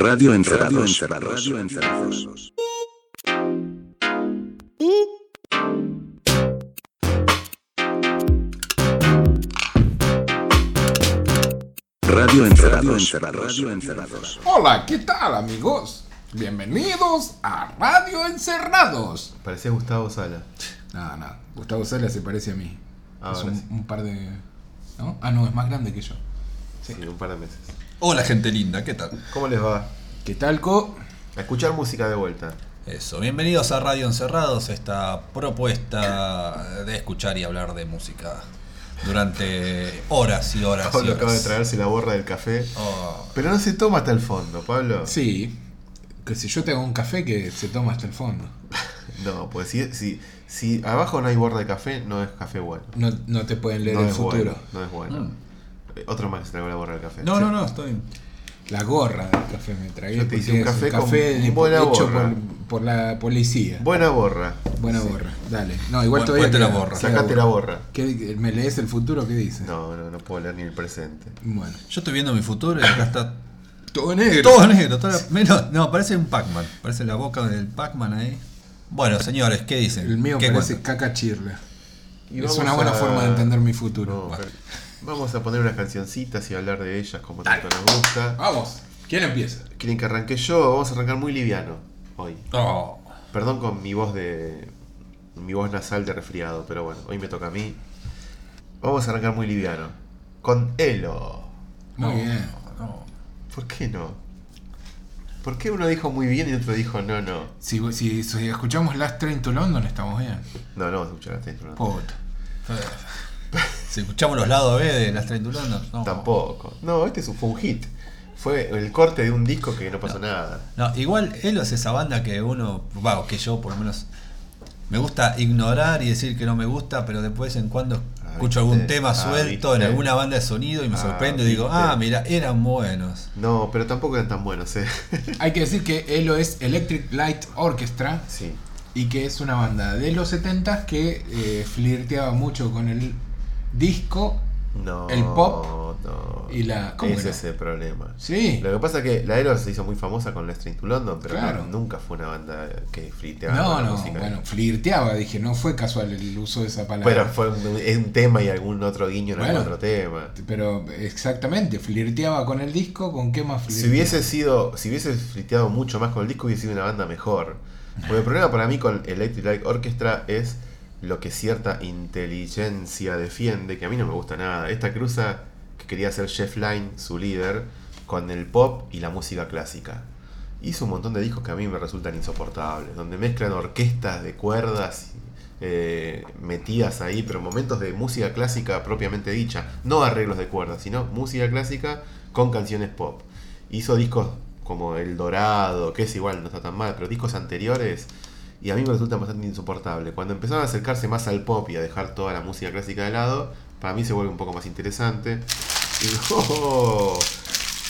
Radio Encerrados. Radio Encerrados. Radio Encerrados. Radio Encerrados. Hola, ¿qué tal amigos? Bienvenidos a Radio Encerrados. Parecía Gustavo Sala. No, no, Gustavo Sala se parece a mí. Ahora es un, sí. un par de... ¿No? Ah, no, es más grande que yo. Sí, un par de meses. Hola gente linda, ¿qué tal? ¿Cómo les va? ¿Qué tal, Co? A escuchar música de vuelta. Eso, bienvenidos a Radio Encerrados, esta propuesta de escuchar y hablar de música durante horas y horas y Pablo acaba de horas. traerse la borra del café. Oh, Pero no se toma hasta el fondo, Pablo. Sí, que si yo tengo un café que se toma hasta el fondo. No, pues si, si, si abajo no hay borra de café, no es café bueno. No, no te pueden leer no el futuro. bueno. No es bueno. Mm. Otro más que se tragó la borra del café. No, Sí. no, no, estoy. La gorra del café me tragué. Yo te hice un café con de- buena hecho borra. por, por la policía. Buena borra. Buena borra, dale. No, igual Bu- todavía. cuente la borra. Sacate la borra. ¿Qué- ¿Me lees el futuro? ¿Qué dice? No, no, no puedo leer ni el presente. Bueno. Yo estoy viendo mi futuro y acá está Todo negro. todo negro. toda la- menos- no, parece un Pac-Man. Parece la boca del Pac-Man ahí. Bueno, señores, ¿qué dicen? El mío ¿Qué parece cuentan? caca chirla. Y Es una buena a- forma de entender mi futuro. No, Bueno. pero Vamos a poner unas cancioncitas y hablar de ellas como tanto nos gusta. Vamos. ¿Quién empieza? ¿Quieren que arranque yo? Vamos a arrancar muy liviano hoy. Oh, Perdón con mi voz de. mi voz nasal de resfriado, pero bueno, hoy me toca a mí. Vamos a arrancar muy liviano. Con Elo. Muy no, bien. no. ¿Por qué no? ¿Por qué uno dijo muy bien y otro dijo no, no? Si, si, si escuchamos Last Train to London, estamos bien. No, no vamos a escuchar a Taylor. Puta. Si escuchamos los lados B de las Trentulondas, no. Tampoco. No, este fue un hit. Fue el corte de un disco que no pasó nada. No, igual Elo es esa banda que uno, va, o que yo por lo menos me gusta ignorar y decir que no me gusta, pero de vez en cuando Ah, escucho ¿viste? algún tema Ah, suelto en alguna banda de sonido y me Ah, sorprendo y digo, ¿viste? ah, mira, eran buenos. No, pero tampoco eran tan buenos, eh. Hay que decir que Elo es Electric Light Orchestra sí. y que es una banda de los 70 que eh, flirteaba mucho con el disco No. El pop no. y la- ¿cómo Ese era? es el problema. Sí. Lo que pasa es que la Aero se hizo muy famosa con Let's Train to London, pero Claro. no- nunca fue una banda que flirteaba No, con la no, música. bueno, flirteaba, dije, no fue casual el uso de esa palabra. Pero fue un, es un tema y algún otro guiño en Bueno. algún otro tema. Pero exactamente, flirteaba con el disco, ¿con qué más flirteaba? Si hubiese sido, si hubiese flirteado mucho más con el disco, hubiese sido una banda mejor. Porque el problema para mí con Electric Light Orchestra es lo que cierta inteligencia defiende, que a mí no me gusta nada. Esta cruza que quería hacer Jeff Lynne, su líder, con el pop y la música clásica. Hizo un montón de discos que a mí me resultan insoportables, donde mezclan orquestas de cuerdas eh, metidas ahí, pero momentos de música clásica propiamente dicha, no arreglos de cuerdas, sino música clásica con canciones pop. Hizo discos como El Dorado, que es igual, no está tan mal, pero discos anteriores y a mí me resulta bastante insoportable. Cuando empezaron a acercarse más al pop y a dejar toda la música clásica de lado, para mí se vuelve un poco más interesante. Y ¡oh!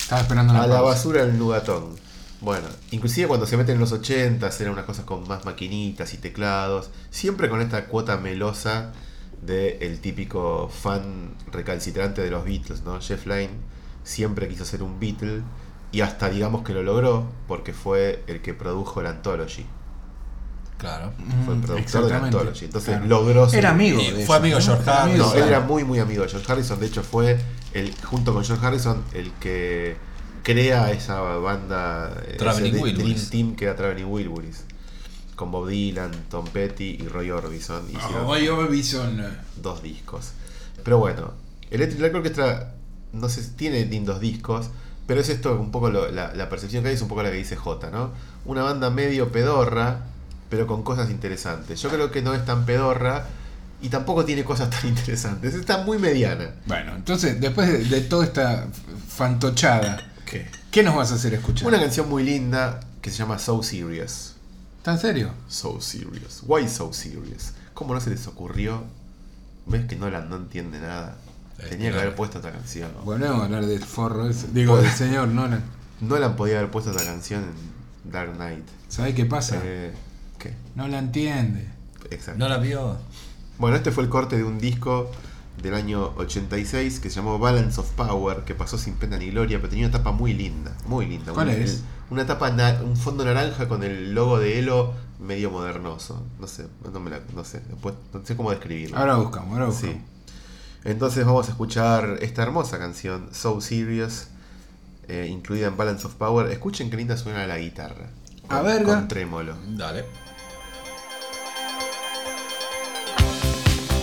Estaba esperando una a la basura el nugatón. Bueno, inclusive cuando se meten en los 80 eran unas cosas con más maquinitas y teclados, siempre con esta cuota melosa del el típico fan recalcitrante de los Beatles, ¿no? Jeff Lynne siempre quiso ser un Beatle y hasta digamos que lo logró porque fue el que produjo la Anthology. Claro. Fue el Mm, productor de Anthology. Entonces claro. logró ser Era amigo. De fue amigo de George amigo No, él era muy muy amigo de George Harrison. De hecho, fue el junto con George Harrison el que crea esa banda, eh, Traveling Wilburys. Dream Team que era Traveling Wilburys. Con Bob Dylan, Tom Petty y Roy Orbison. Hicieron Roy Orbison. dos discos. Pero bueno, Electric Light Orchestra no sé, tiene lindos discos. Pero es esto un poco lo- la, la percepción que hay, es un poco la que dice J, ¿no? Una banda medio pedorra, pero con cosas interesantes. Yo creo que no es tan pedorra y tampoco tiene cosas tan interesantes. Está muy mediana. Bueno, entonces, después de, de toda esta fantochada, ¿Qué? ¿qué nos vas a hacer escuchar? Una canción muy linda que se llama So Serious. ¿Tan serio? So Serious. Why So Serious? ¿Cómo no se les ocurrió? ¿Ves que Nolan no entiende nada? Es Tenía que haber no. puesto esta canción. Bueno, vamos a hablar del forro ese. Digo, del señor Nolan. Nolan podía haber puesto esta canción en Dark Knight. ¿Sabes qué pasa? Eh, ¿Qué? No la entiende. Exacto. ¿No la vio? Bueno, este fue el corte de un disco del año 86 que se llamó Balance of Power, que pasó sin pena ni gloria, pero tenía una tapa muy linda, muy linda. ¿Cuál un, es? una tapa, un fondo naranja con el logo de Elo medio modernoso. No sé, no, me la- no sé, después, no sé cómo describirlo. Ahora buscamos, ahora buscamos. Sí. Entonces vamos a escuchar esta hermosa canción, So Serious, eh, incluida en Balance of Power. Escuchen qué linda suena la guitarra. A verga. Con trémolo. Dale.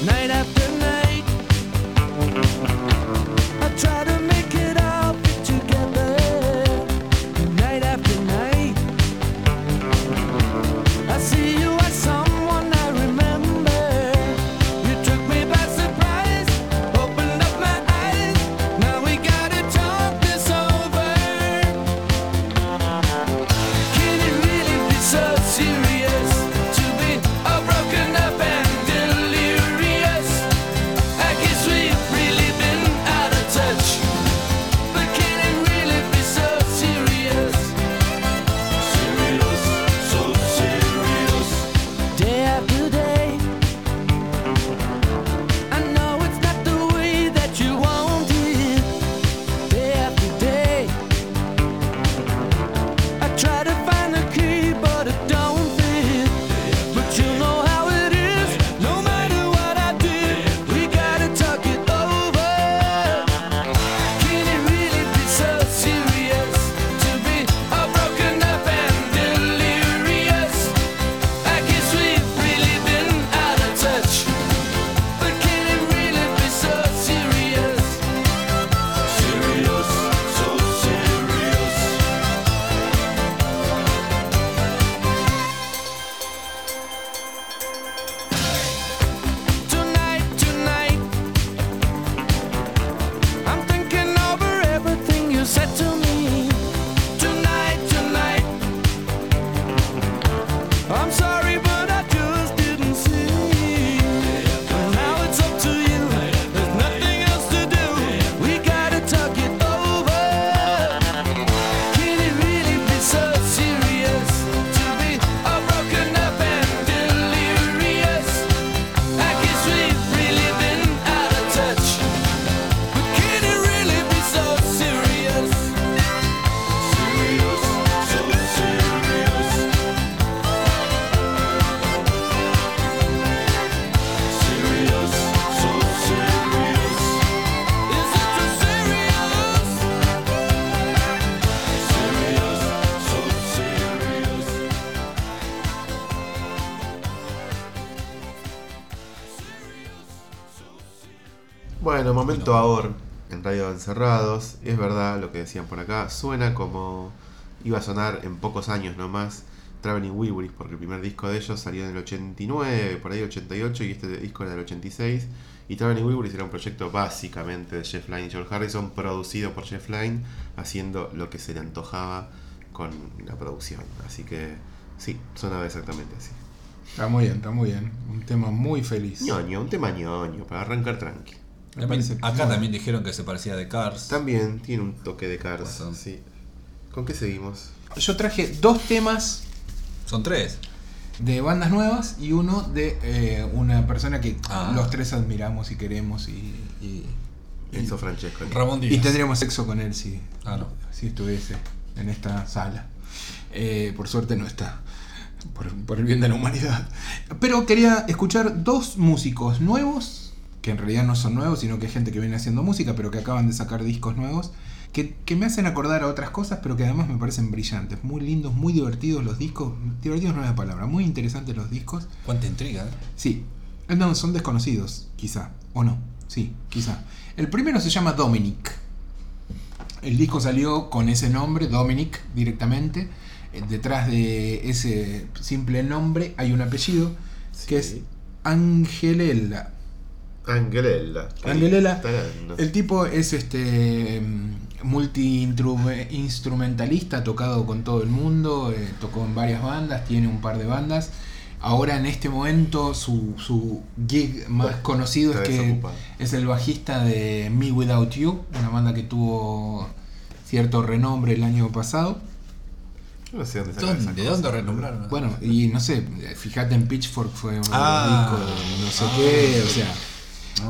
Night after night, momento ahora en Radio Encerrados. Es verdad lo que decían por acá. Suena como iba a sonar en pocos años nomás Traveling Wilburys, porque el primer disco de ellos salió en el 89, por ahí 88, y este disco era del 86. Y Traveling Wilburys era un proyecto básicamente de Jeff Lynne y George Harrison, producido por Jeff Lynne, haciendo lo que se le antojaba con la producción. Así que sí, sonaba exactamente así. Está muy bien, está muy bien. Un tema muy feliz. ñoño, un tema ñoño, para arrancar tranqui. También- acá también dijeron que se parecía a The Cars. También tiene un toque de Cars. Sí. ¿Con qué seguimos? Yo traje dos temas Son tres. de bandas nuevas y uno de eh, una persona que Ah. los tres admiramos y queremos y, y, Enzo Francesco. Ramón y Díaz. tendríamos sexo con él si, Ah, no. si estuviese en esta sala. Eh, por suerte no está. Por, por el bien de la humanidad. Pero quería escuchar dos músicos nuevos, que en realidad no son nuevos, sino que es gente que viene haciendo música, pero que acaban de sacar discos nuevos, que, que me hacen acordar a otras cosas, pero que además me parecen brillantes. Muy lindos, muy divertidos los discos. Divertidos no es la palabra, muy interesantes los discos. Cuánta intriga, ¿eh? Sí, Eh, no, son desconocidos, quizá, o no, sí, quizá. El primero se llama Dominic. El disco salió con ese nombre, Dominic, directamente. Eh, Detrás de ese simple nombre hay un apellido que es. Angelella. Angelella. Angelella. El tipo es este multi-instrumentalista, tocado con todo el mundo, eh, tocó en varias bandas, tiene un par de bandas. Ahora en este momento su, su gig más Bueno, conocido es que es el bajista de Me Without You, una banda que tuvo cierto renombre el año pasado. Yo no sé dónde sacan esas ¿Dónde, ¿De dónde renombraron? Bueno, y no sé, fíjate en Pitchfork fue uno de los Ah. discos de no sé qué, o sea.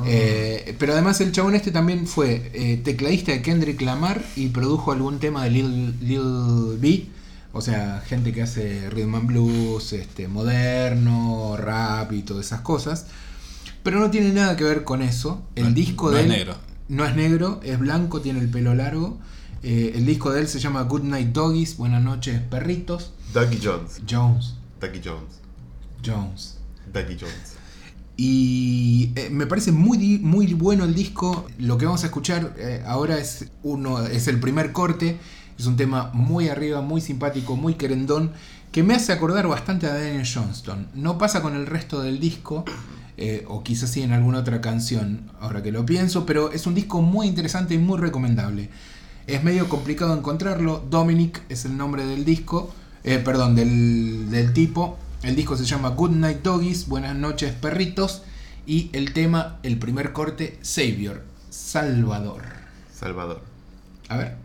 Eh, pero además el chabón este también fue eh, tecladista de Kendrick Lamar y produjo algún tema de Lil, Lil B O sea, gente que hace rhythm and blues, este, moderno, rap y todas esas cosas. Pero no tiene nada que ver con eso. El No- disco no de es él negro. no es negro, es blanco, tiene el pelo largo. Eh, el disco de él se llama Good Night Doggies, Buenas noches perritos. Ducky Jones. Jones, Ducky Jones. Jones. Ducky Jones. Y eh, me parece muy, muy bueno el disco. Lo que vamos a escuchar eh, ahora es, uno, es el primer corte. Es un tema muy arriba, muy simpático, muy querendón. Que me hace acordar bastante a Daniel Johnston. No pasa con el resto del disco. eh, o quizás sí en alguna otra canción, ahora que lo pienso. Pero es un disco muy interesante y muy recomendable. Es medio complicado encontrarlo. Dominic es el nombre del disco. perdón, del, del tipo. El disco se llama Good Night Doggies, Buenas noches perritos. Y el tema, el primer corte, Savior, Salvador. Salvador. A ver.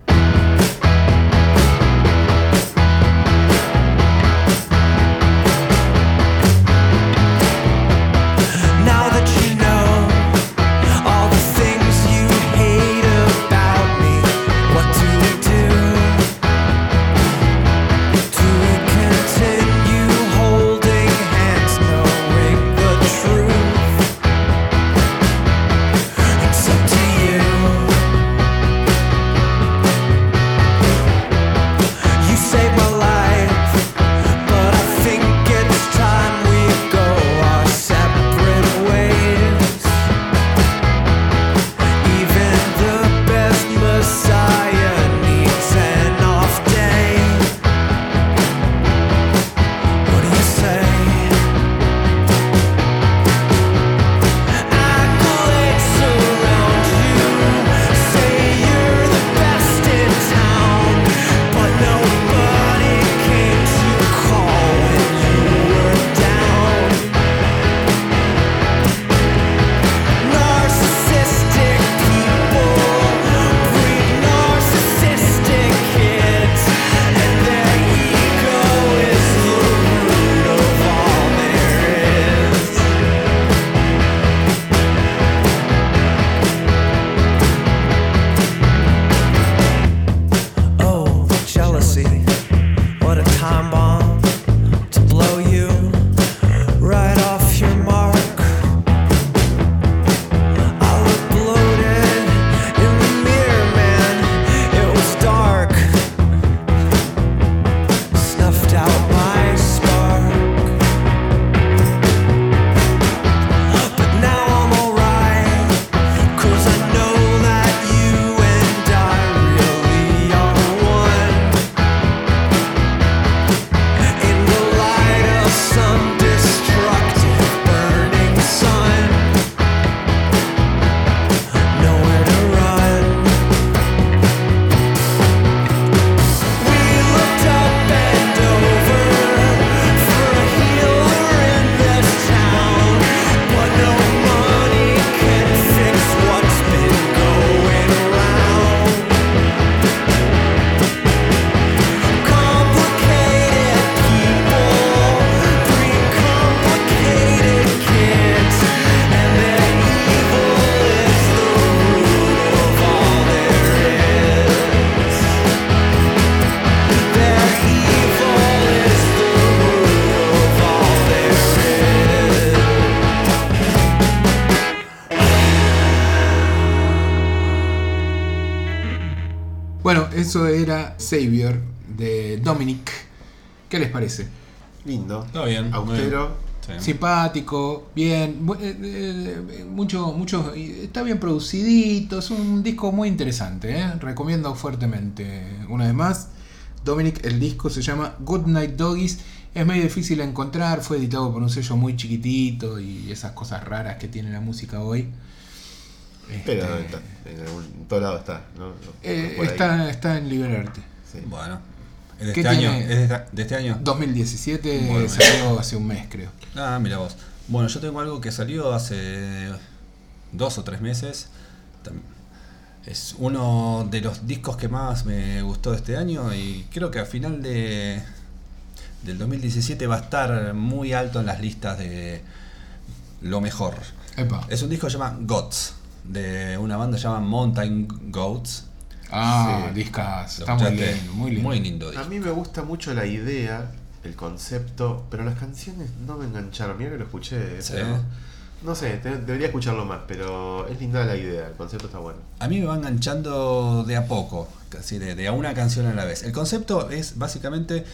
Bueno, eso era Savior de Dominic. ¿Qué les parece? Lindo. Está bien, Austero. Simpático, bien, eh, eh, mucho, mucho, está bien producidito, es un disco muy interesante, ¿eh? recomiendo fuertemente. Una vez más, Dominic, el disco se llama Good Night Doggies, es medio difícil de encontrar, fue editado por un sello muy chiquitito y esas cosas raras que tiene la música hoy. Pero Este, está, en, algún- en todo lado está. ¿no? Eh, está, está en Liberarte. Sí. Bueno. ¿Es de ¿Qué este año? tiene? ¿Es de esta- de este año? 2017 Bueno, salió hace un mes, creo. Ah, mira vos. Bueno, yo tengo algo que salió hace dos o tres meses. Es uno de los discos que más me gustó de este año y creo que a final de del 2017 va a estar muy alto en las listas de lo mejor. Epa. Es un disco que se llama Goats, de una banda que se llama Mountain Goats. Ah, Sí. discas. Está muy lindo, muy lindo. Muy lindo A disco. mí me gusta mucho la idea, el concepto, pero las canciones no me engancharon. Mira que lo escuché, Sí. pero no sé, te- debería escucharlo más, pero es linda la idea, el concepto está bueno. A mí me va enganchando de a poco, casi de, de a una canción a la vez. El concepto es básicamente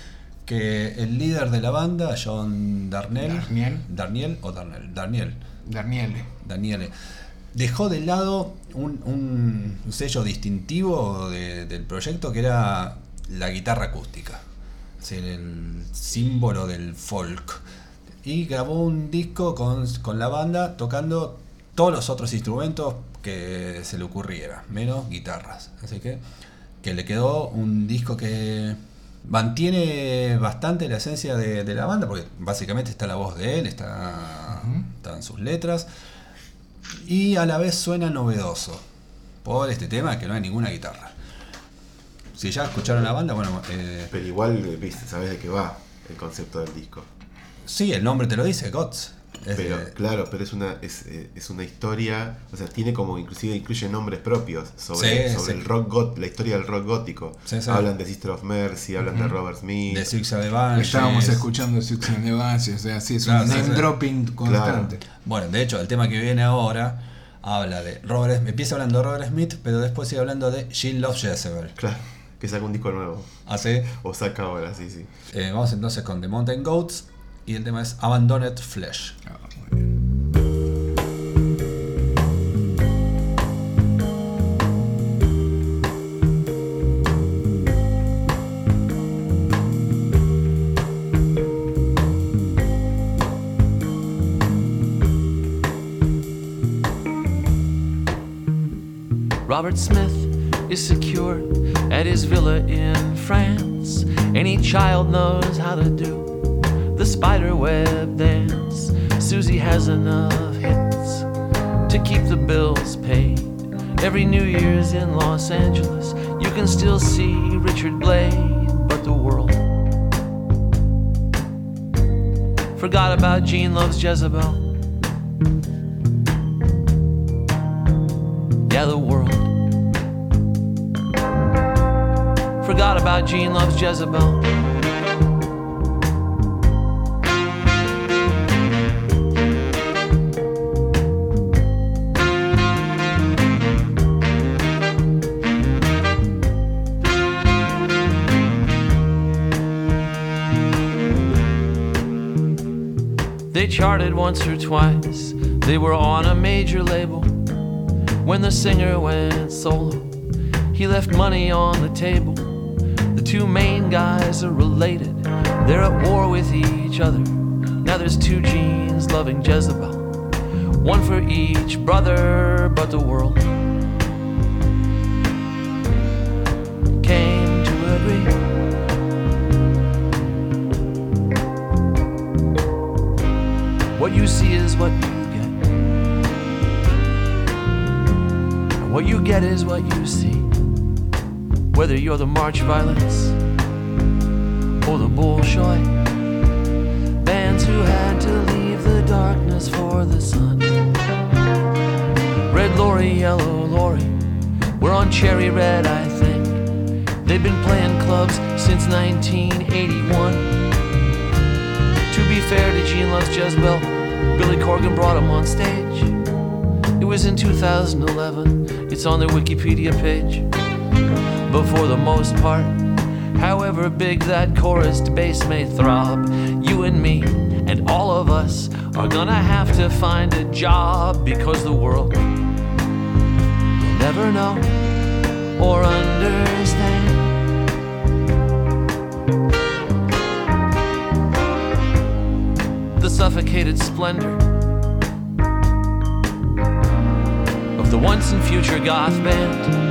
que el líder de la banda, John Darnell, Darnielle. Darniel o Darnell, Darniel, Darnielle. Daniele, dejó de lado un, un sello distintivo de- del proyecto que era la guitarra acústica, el símbolo del folk. Y grabó un disco con, con la banda tocando todos los otros instrumentos que se le ocurriera, menos guitarras. Así que, que le quedó un disco que mantiene bastante la esencia de, de la banda, porque básicamente está la voz de él, está, están sus letras, y a la vez suena novedoso por este tema que no hay ninguna guitarra. Si ya escucharon la banda, bueno, eh, Pero igual, eh, viste, sabes de qué va el concepto del disco. sí, el nombre te lo dice, Gods. Es Pero, de- claro, pero es una, es, eh, es una historia, o sea, tiene como, inclusive incluye nombres propios sobre, Sí, sobre sí. el rock got, la historia del rock gótico. Sí, sí. Hablan de Sister of Mercy, hablan de Robert Smith. de Six of the Banshees. Estábamos escuchando Six Banshees, o sea, sí, es Claro, un sí, name sí. dropping constante. Bueno, de hecho, el tema que viene ahora habla de Robert Smith. Empieza hablando de Robert Smith, pero después sigue hablando de Jill Love Jezebel. Claro, que saca un disco nuevo. Así, O saca ahora, sí, sí. eh, vamos entonces con The Mountain Goats y el tema es Abandoned Flesh. Ah, muy bien. Robert Smith is secure at his villa in France. Any child knows how to do the spider web dance. Susie has enough hits to keep the bills paid. Every New Year's in Los Angeles, you can still see Richard Blade, but the world forgot about Gene Loves Jezebel. Yeah, the world forgot about Gene Loves Jezebel. Charted once or twice. They were on a major label. When the singer went solo, he left money on the table. The two main guys are related. They're at war with each other. Now there's two genes loving Jezebel. One for each brother, but the world what you get. And what you get is what you see. Whether you're the March Violets or the Bolshoi, bands who had to leave the darkness for the sun. Red Lorry, Yellow Lorry, we're on Cherry Red, I think. They've been playing clubs since 1981. To be fair to Gene Loves Jezebel, Billy Corgan brought him on stage. It was in 2011, it's on their Wikipedia page. But for the most part, however big that chorus bass may throb, you and me and all of us are gonna have to find a job because the world will never know or understand. Suffocated splendor of the once and future goth band.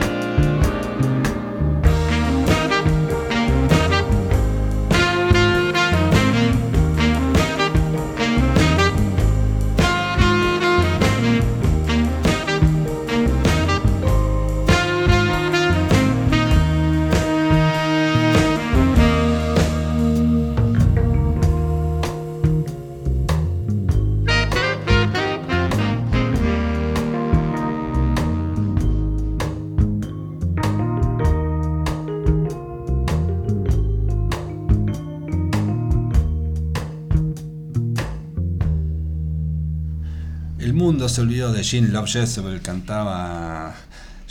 De Jean Love Jezebel, cantaba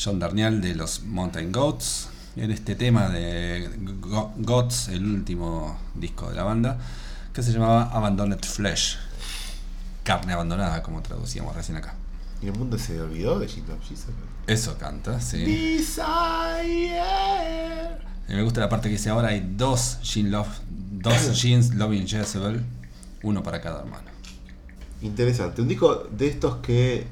John Darnielle de los Mountain Goats. En este tema de Go- Goats, el último disco de la banda, que se llamaba Abandoned Flesh. Carne abandonada, como traducíamos recién acá. ¿Y el mundo se olvidó de Jim Love Jezebel? Eso canta, sí. Desire. Y me gusta la parte que dice ahora hay dos Jean Love, dos Jeans Loving Jezebel, uno para cada hermano. Interesante. Un disco de estos que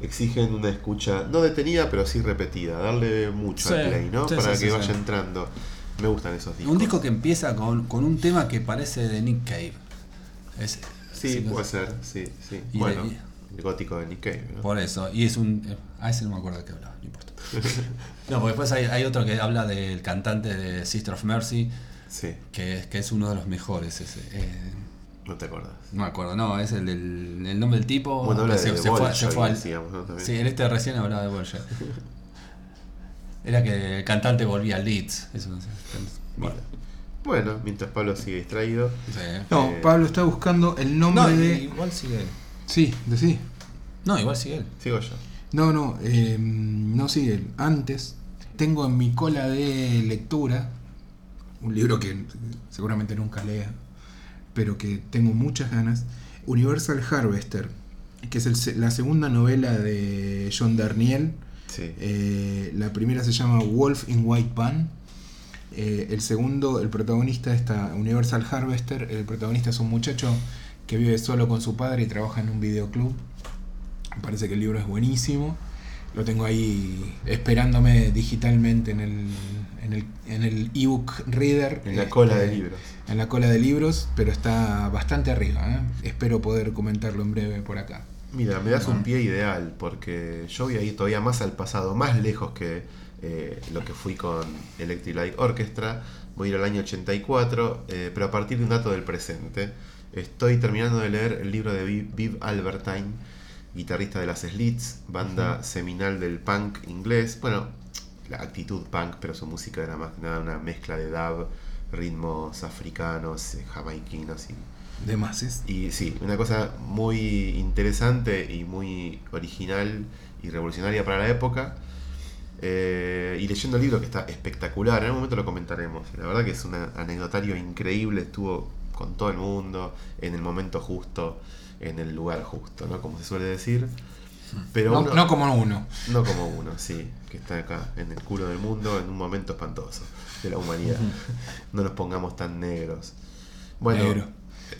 exigen una escucha no detenida, pero sí repetida. Darle mucho Sí, al play, ¿no? sí, Para sí, que vaya entrando. Me gustan esos discos. Un disco que empieza con, con un tema que parece de Nick Cave. Es- Sí, puede ser. Sí, sí. Y bueno, de- el gótico de Nick Cave, ¿no? Por eso, y es un. eh, A ese no me acuerdo de qué hablaba, no importa. no, porque después hay, hay otro que habla del cantante de Sister of Mercy, Sí, que, es- que es uno de los mejores. Ese, eh, no te acuerdas. no me acuerdo, no, es el del el nombre del tipo. Bueno, habla se, de se Bolshoi, se fue al-. Sí, en este recién hablaba de Bolshoi. Era que el cantante volvía a Leeds. Eso, no sé. Bueno, Bueno, mientras Pablo sigue distraído. sí. No, Eh, Pablo está buscando el nombre No, de. igual sigue él. Sí, de sí. No, igual sigue él. Sigo yo. No, no, eh, no sigue. Antes tengo en mi cola de lectura un libro que seguramente nunca lea, pero que tengo muchas ganas. Universal Harvester, que es el la segunda novela de John Darnielle. Sí. Eh, la primera se llama Wolf in White Pan. Eh, el segundo, el protagonista está Universal Harvester. El protagonista es un muchacho que vive solo con su padre y trabaja en un videoclub. Me parece que el libro es buenísimo. Lo tengo ahí esperándome digitalmente en el, en el, en el ebook reader. En la Este, cola de libros. En la cola de libros, pero está bastante arriba. ¿eh? Espero poder comentarlo en breve por acá. Mira, me das un pie ideal porque yo voy a ir todavía más al pasado, más lejos que eh, lo que fui con Electric Light Orchestra. Voy a ir al año 84, eh, pero a partir de un dato del presente. Estoy terminando de leer el libro de Viv, Viv Albertine, guitarrista de las Slits, banda seminal del punk inglés. Bueno, la actitud punk, pero su música era más que nada una mezcla de dub, ritmos africanos, eh, jamaiquinos y De Mases. y sí, una cosa muy interesante y muy original y revolucionaria para la época. Eh, y leyendo el libro que está espectacular, en algún momento lo comentaremos. La verdad que es un anecdotario increíble, estuvo con todo el mundo, en el momento justo, en el lugar justo, ¿no? Como se suele decir. Pero No, uno- no como uno. no como uno, sí, que está acá, en el culo del mundo, en un momento espantoso de la humanidad. No nos pongamos tan negros. Bueno, Negro.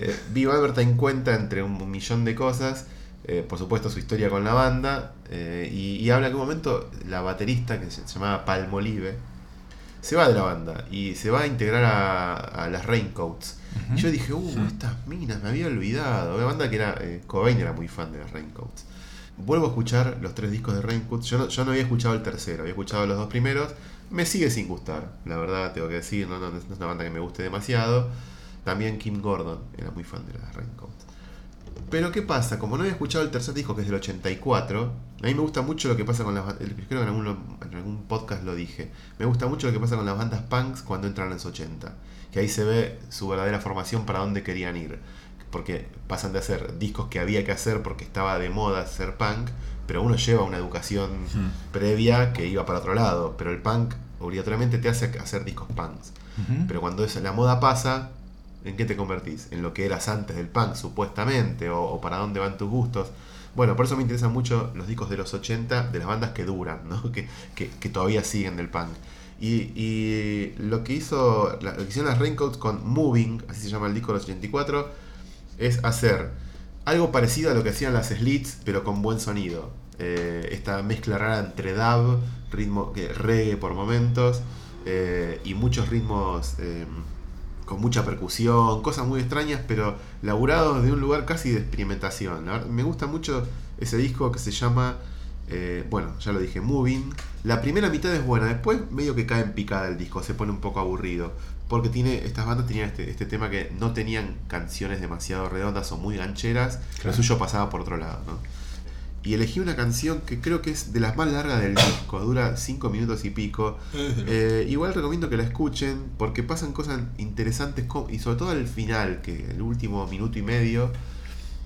eh, Viva Albertine cuenta entre un millón de cosas, eh, por supuesto su historia con la banda, eh, y, y habla que un momento la baterista, que se llamaba Palmolive, se va de la banda y se va a integrar a, a las Raincoats. Y yo dije, uh, estas minas, me había olvidado. Una banda que era, eh, Cobain era muy fan de las Raincoats. Vuelvo a escuchar los tres discos de Raincoats. Yo no, yo no había escuchado el tercero, había escuchado los dos primeros. Me sigue sin gustar, la verdad, tengo que decir. No, no, no es una banda que me guste demasiado. También Kim Gordon era muy fan de las Raincoats. Pero ¿qué pasa? Como no había escuchado el tercer disco, que es del 84, a mí me gusta mucho lo que pasa con las bandas. Creo que en algún, en algún podcast lo dije. Me gusta mucho lo que pasa con las bandas punks cuando entran en los 80. Que ahí se ve su verdadera formación para dónde querían ir. Porque pasan de hacer discos que había que hacer porque estaba de moda ser punk, pero uno lleva una educación previa que iba para otro lado. Pero el punk obligatoriamente te hace hacer discos punks. Pero cuando es- la moda pasa, ¿en qué te convertís? En lo que eras antes del punk, supuestamente, o, o para dónde van tus gustos. Bueno, por eso me interesan mucho los discos de los 80, de las bandas que duran, ¿no? que, que- que todavía siguen del punk. Y, y lo que hizo lo que hicieron las Raincoats con Moving, así se llama el disco de los 84, es hacer algo parecido a lo que hacían las Slits, pero con buen sonido. Eh, esta mezcla rara entre dub, ritmo que reggae por momentos, eh, y muchos ritmos eh, con mucha percusión, cosas muy extrañas, pero laburados de un lugar casi de experimentación. Me gusta mucho ese disco que se llama, eh, bueno, ya lo dije, Moving. La primera mitad es buena, después medio que cae en picada el disco, se pone un poco aburrido. Porque tiene, estas bandas tenían este, este tema que no tenían canciones demasiado redondas o muy gancheras. Claro. Lo suyo pasaba por otro lado, ¿no? Y elegí una canción que creo que es de las más largas del disco, dura 5 minutos y pico. Eh, igual recomiendo que la escuchen porque pasan cosas interesantes y sobre todo al final, que el último minuto y medio,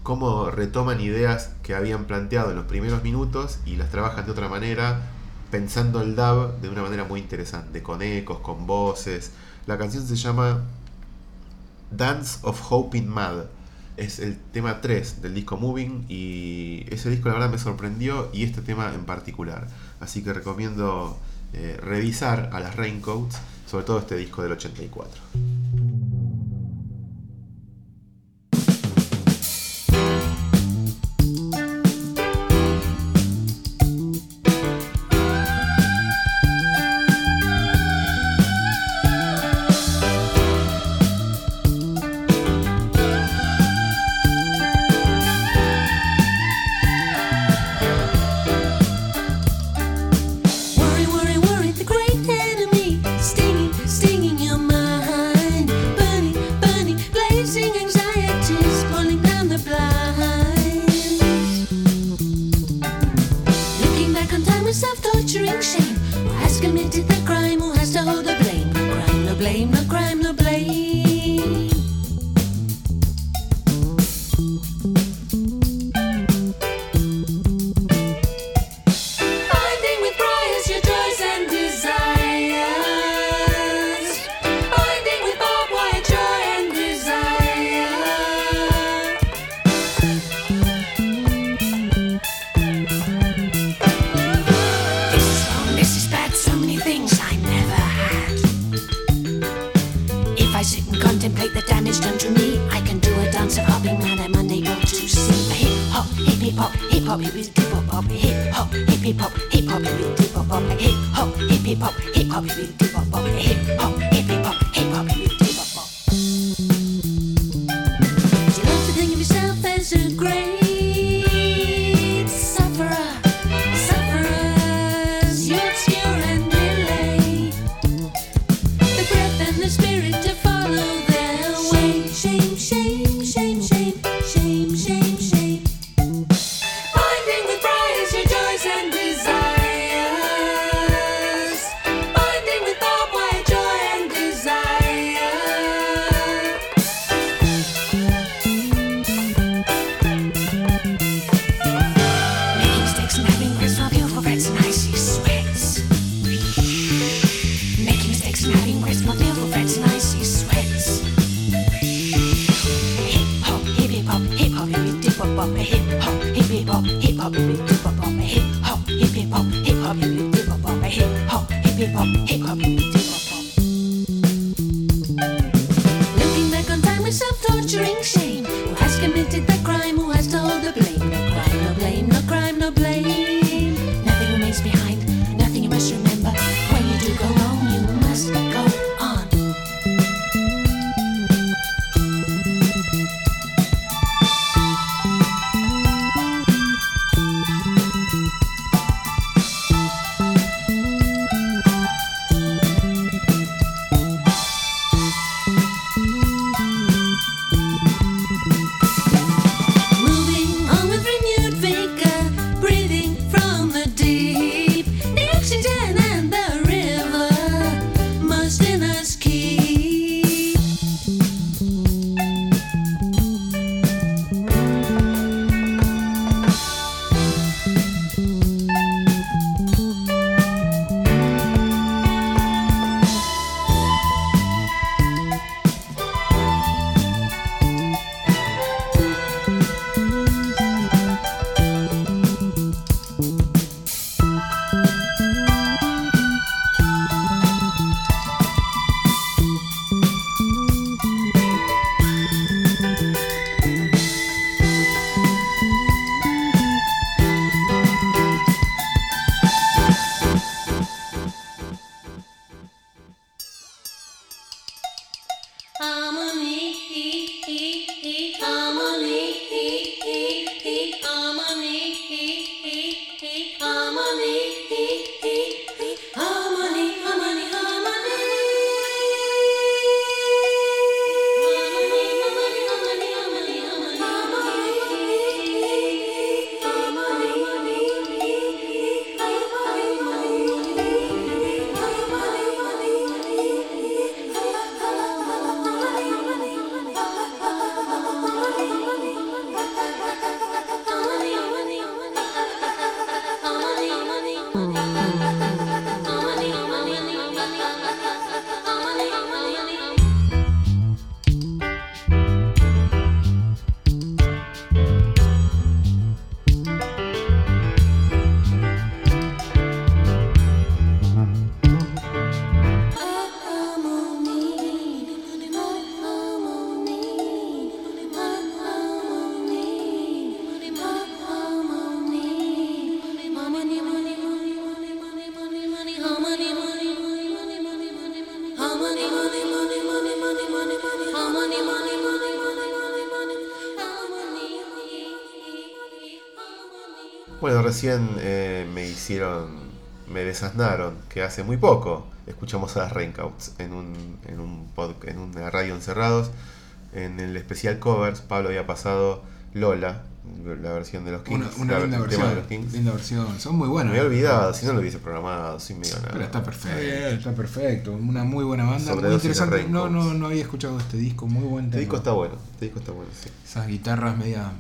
cómo retoman ideas que habían planteado en los primeros minutos y las trabajan de otra manera, pensando el dub de una manera muy interesante, con ecos, con voces. La canción se llama Dance of Hoping Mad. Es el tema 3 del disco Moving y ese disco la verdad me sorprendió y este tema en particular. Así que recomiendo eh, revisar a las Raincoats, sobre todo este disco del 84. hip hop beat. Recién eh, me hicieron, me desasnaron, que hace muy poco escuchamos a las Raincoats en un, en un pod- en una radio encerrados. En el especial covers, Pablo había pasado Lola, la versión de los Kings. Una, linda tema de versión. los Kings. Linda versión. Son muy Me buenas. había olvidado, si no lo hubiese programado, sin me iba nada. Pero está perfecto. Está perfecto. Una muy buena banda. Muy interesante. No, no, no había escuchado este disco. Muy buen Este tema. disco está bueno, este disco está bueno, sí. Esas guitarras media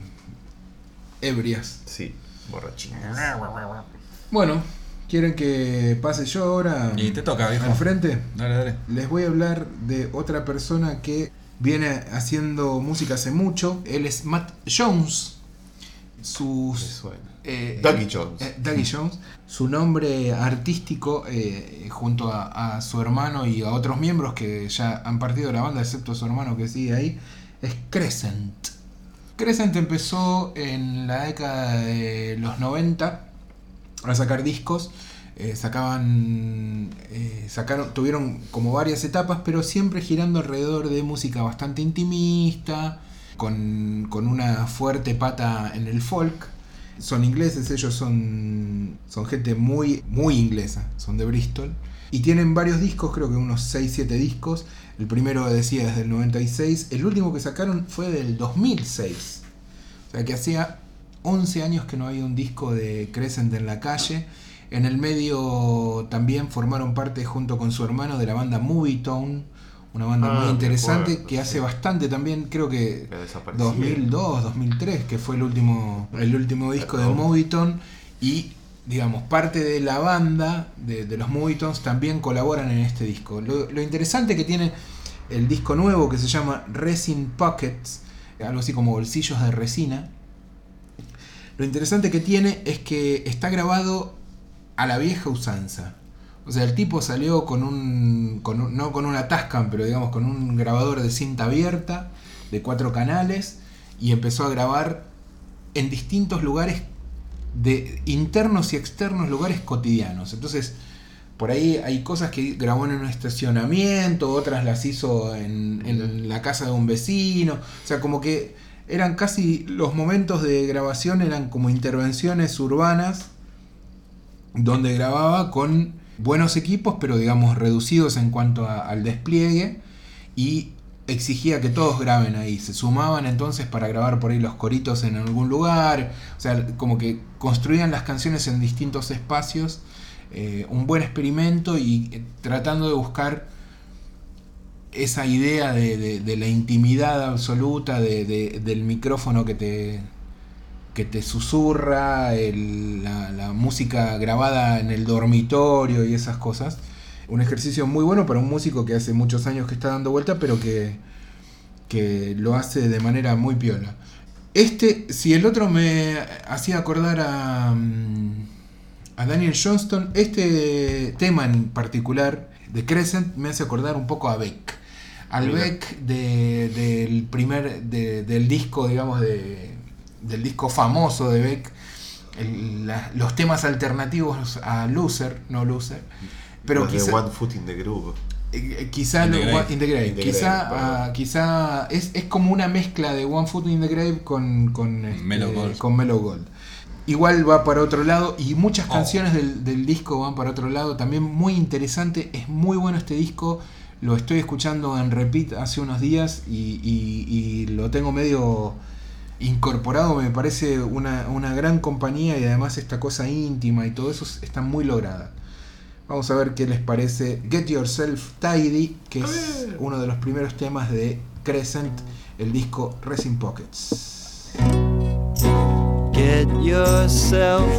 ebrias. Sí, borrachinas. Bueno, ¿quieren que pase yo ahora Y te toca, viejo. al frente? Dale, dale. Les voy a hablar de otra persona que viene haciendo música hace mucho. Él es Matt Jones. Sus. eh, Dougie Jones. eh, Dougie Jones. Su nombre artístico, eh, junto a, a su hermano y a otros miembros que ya han partido de la banda, excepto su hermano que sigue ahí, es Crescent. Crescent empezó en la década de los 90 a sacar discos. eh, sacaban. eh, sacaron, tuvieron como varias etapas, pero siempre girando alrededor de música bastante intimista, con, con una fuerte pata en el folk. Son ingleses, ellos son, son gente muy, muy inglesa, son de Bristol. Y tienen varios discos, creo que unos 6-7 discos. El primero decía desde el 96. El último que sacaron fue del 2006. O sea que hacía 11 años que no había un disco de Crescent en la calle. En el medio también formaron parte junto con su hermano de la banda Movie una banda Ah, muy interesante acuerdo, que hace bastante también, creo que La desaparecida. 2002, 2003, que fue el último, el último disco de. Movietone y digamos parte de la banda de, los Movitones también colaboran en este disco. Lo, lo interesante que tiene el disco nuevo que se llama Resin Pockets, algo así como bolsillos de resina. Lo interesante que tiene es que está grabado a la vieja usanza. O sea, el tipo salió con un, con un- no con una Tascam, pero digamos con un grabador de cinta abierta de cuatro canales y empezó a grabar en distintos lugares de internos y externos lugares cotidianos. Entonces, por ahí hay cosas que grabó en un estacionamiento, otras las hizo en, en la casa de un vecino. O sea, como que eran casi los momentos de grabación eran como intervenciones urbanas donde grababa con buenos equipos, pero digamos reducidos en cuanto a- al despliegue y exigía que todos graben ahí. Se sumaban entonces para grabar por ahí los coritos en algún lugar, o sea, como que construían las canciones en distintos espacios. eh, un buen experimento y eh, tratando de buscar esa idea de, la intimidad absoluta de- del micrófono que te, que te susurra, el- la, la música grabada en el dormitorio y esas cosas. Un ejercicio muy bueno para un músico que hace muchos años que está dando vuelta, pero que, que lo hace de manera muy piola. Este, si el otro me hacía acordar a, mm, a Daniel Johnston, este tema en particular de Crescent me hace acordar un poco a Beck. Al. Beck de- del primer, de- del disco, digamos, de, del disco famoso de Beck, el- la- los temas alternativos a Loser, no Loser, pero de One Foot in the Groove. eh, quizá In lo- the Grave. In the Grave. In the quizá, Grave, perdón. ah, quizá es, es como una mezcla de One Foot in the Grave con, con, este, Mellow Gold. con Mellow Gold. Igual va para otro lado y muchas Oh. canciones del, del disco van para otro lado. También muy interesante, es muy bueno este disco. Lo estoy escuchando en repeat hace unos días y, y- y lo tengo medio incorporado. Me parece una, una gran compañía y además esta cosa íntima y todo eso está muy lograda. Vamos a ver qué les parece Get Yourself Tidy, que es uno de los primeros temas de Crescent, el disco Resin Pockets. Get yourself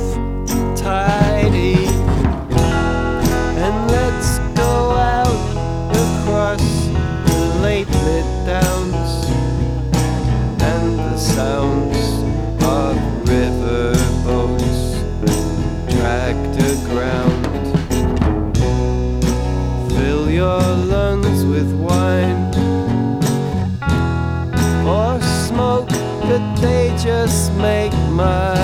tidy they just make my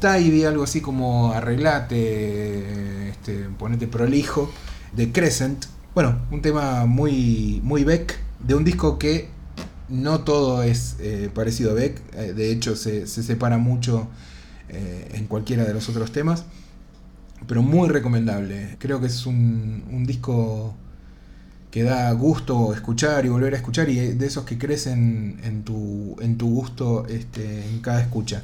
Tidy, algo así como arreglate, este, ponete prolijo, de Crescent. Bueno, un tema muy, muy Beck, de un disco que no todo es eh, parecido a Beck, eh, de hecho se, se separa mucho eh, en cualquiera de los otros temas, pero muy recomendable. Creo que es un, un disco que da gusto escuchar y volver a escuchar y de esos que crecen en tu, en tu gusto este, en cada escucha.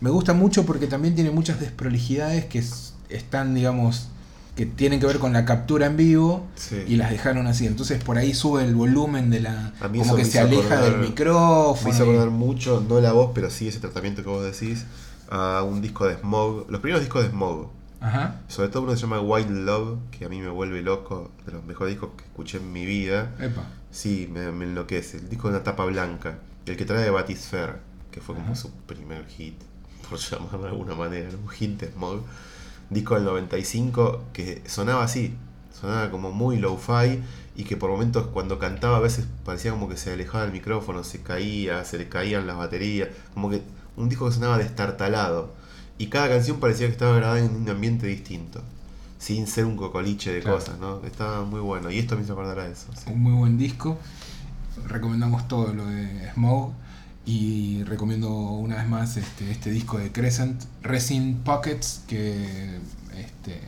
Me gusta mucho porque también tiene muchas desprolijidades que es- están, digamos, que tienen que ver con la captura en vivo Sí. y las dejaron así. Entonces por ahí sube el volumen de la... A mí como que se aleja acordar- del micrófono. Me hizo y- acordar mucho, no la voz, pero sí ese tratamiento que vos decís, a un disco de Smog. Los primeros discos de Smog. Ajá. Sobre todo uno que se llama Wild Love, que a mí me vuelve loco, de los mejores discos que escuché en mi vida. Epa. Sí, me, me enloquece. El disco de una tapa blanca. El que trae de Batisfer, que fue como su primer hit, por llamarlo de alguna manera, un de Smog. Disco del 95 que sonaba así, sonaba como muy low-fi y que por momentos cuando cantaba a veces parecía como que se alejaba del micrófono, se caía, se le caían las baterías, como que un disco que sonaba destartalado. Y cada canción parecía que estaba grabada en un ambiente distinto, sin ser un cocoliche de Claro. cosas, ¿no? Estaba muy bueno. Y esto me hizo acordar a eso. sí. Un muy buen disco. Recomendamos todo lo de Smoke. Y recomiendo una vez más este, este disco de Crescent, Resin Pockets, que este,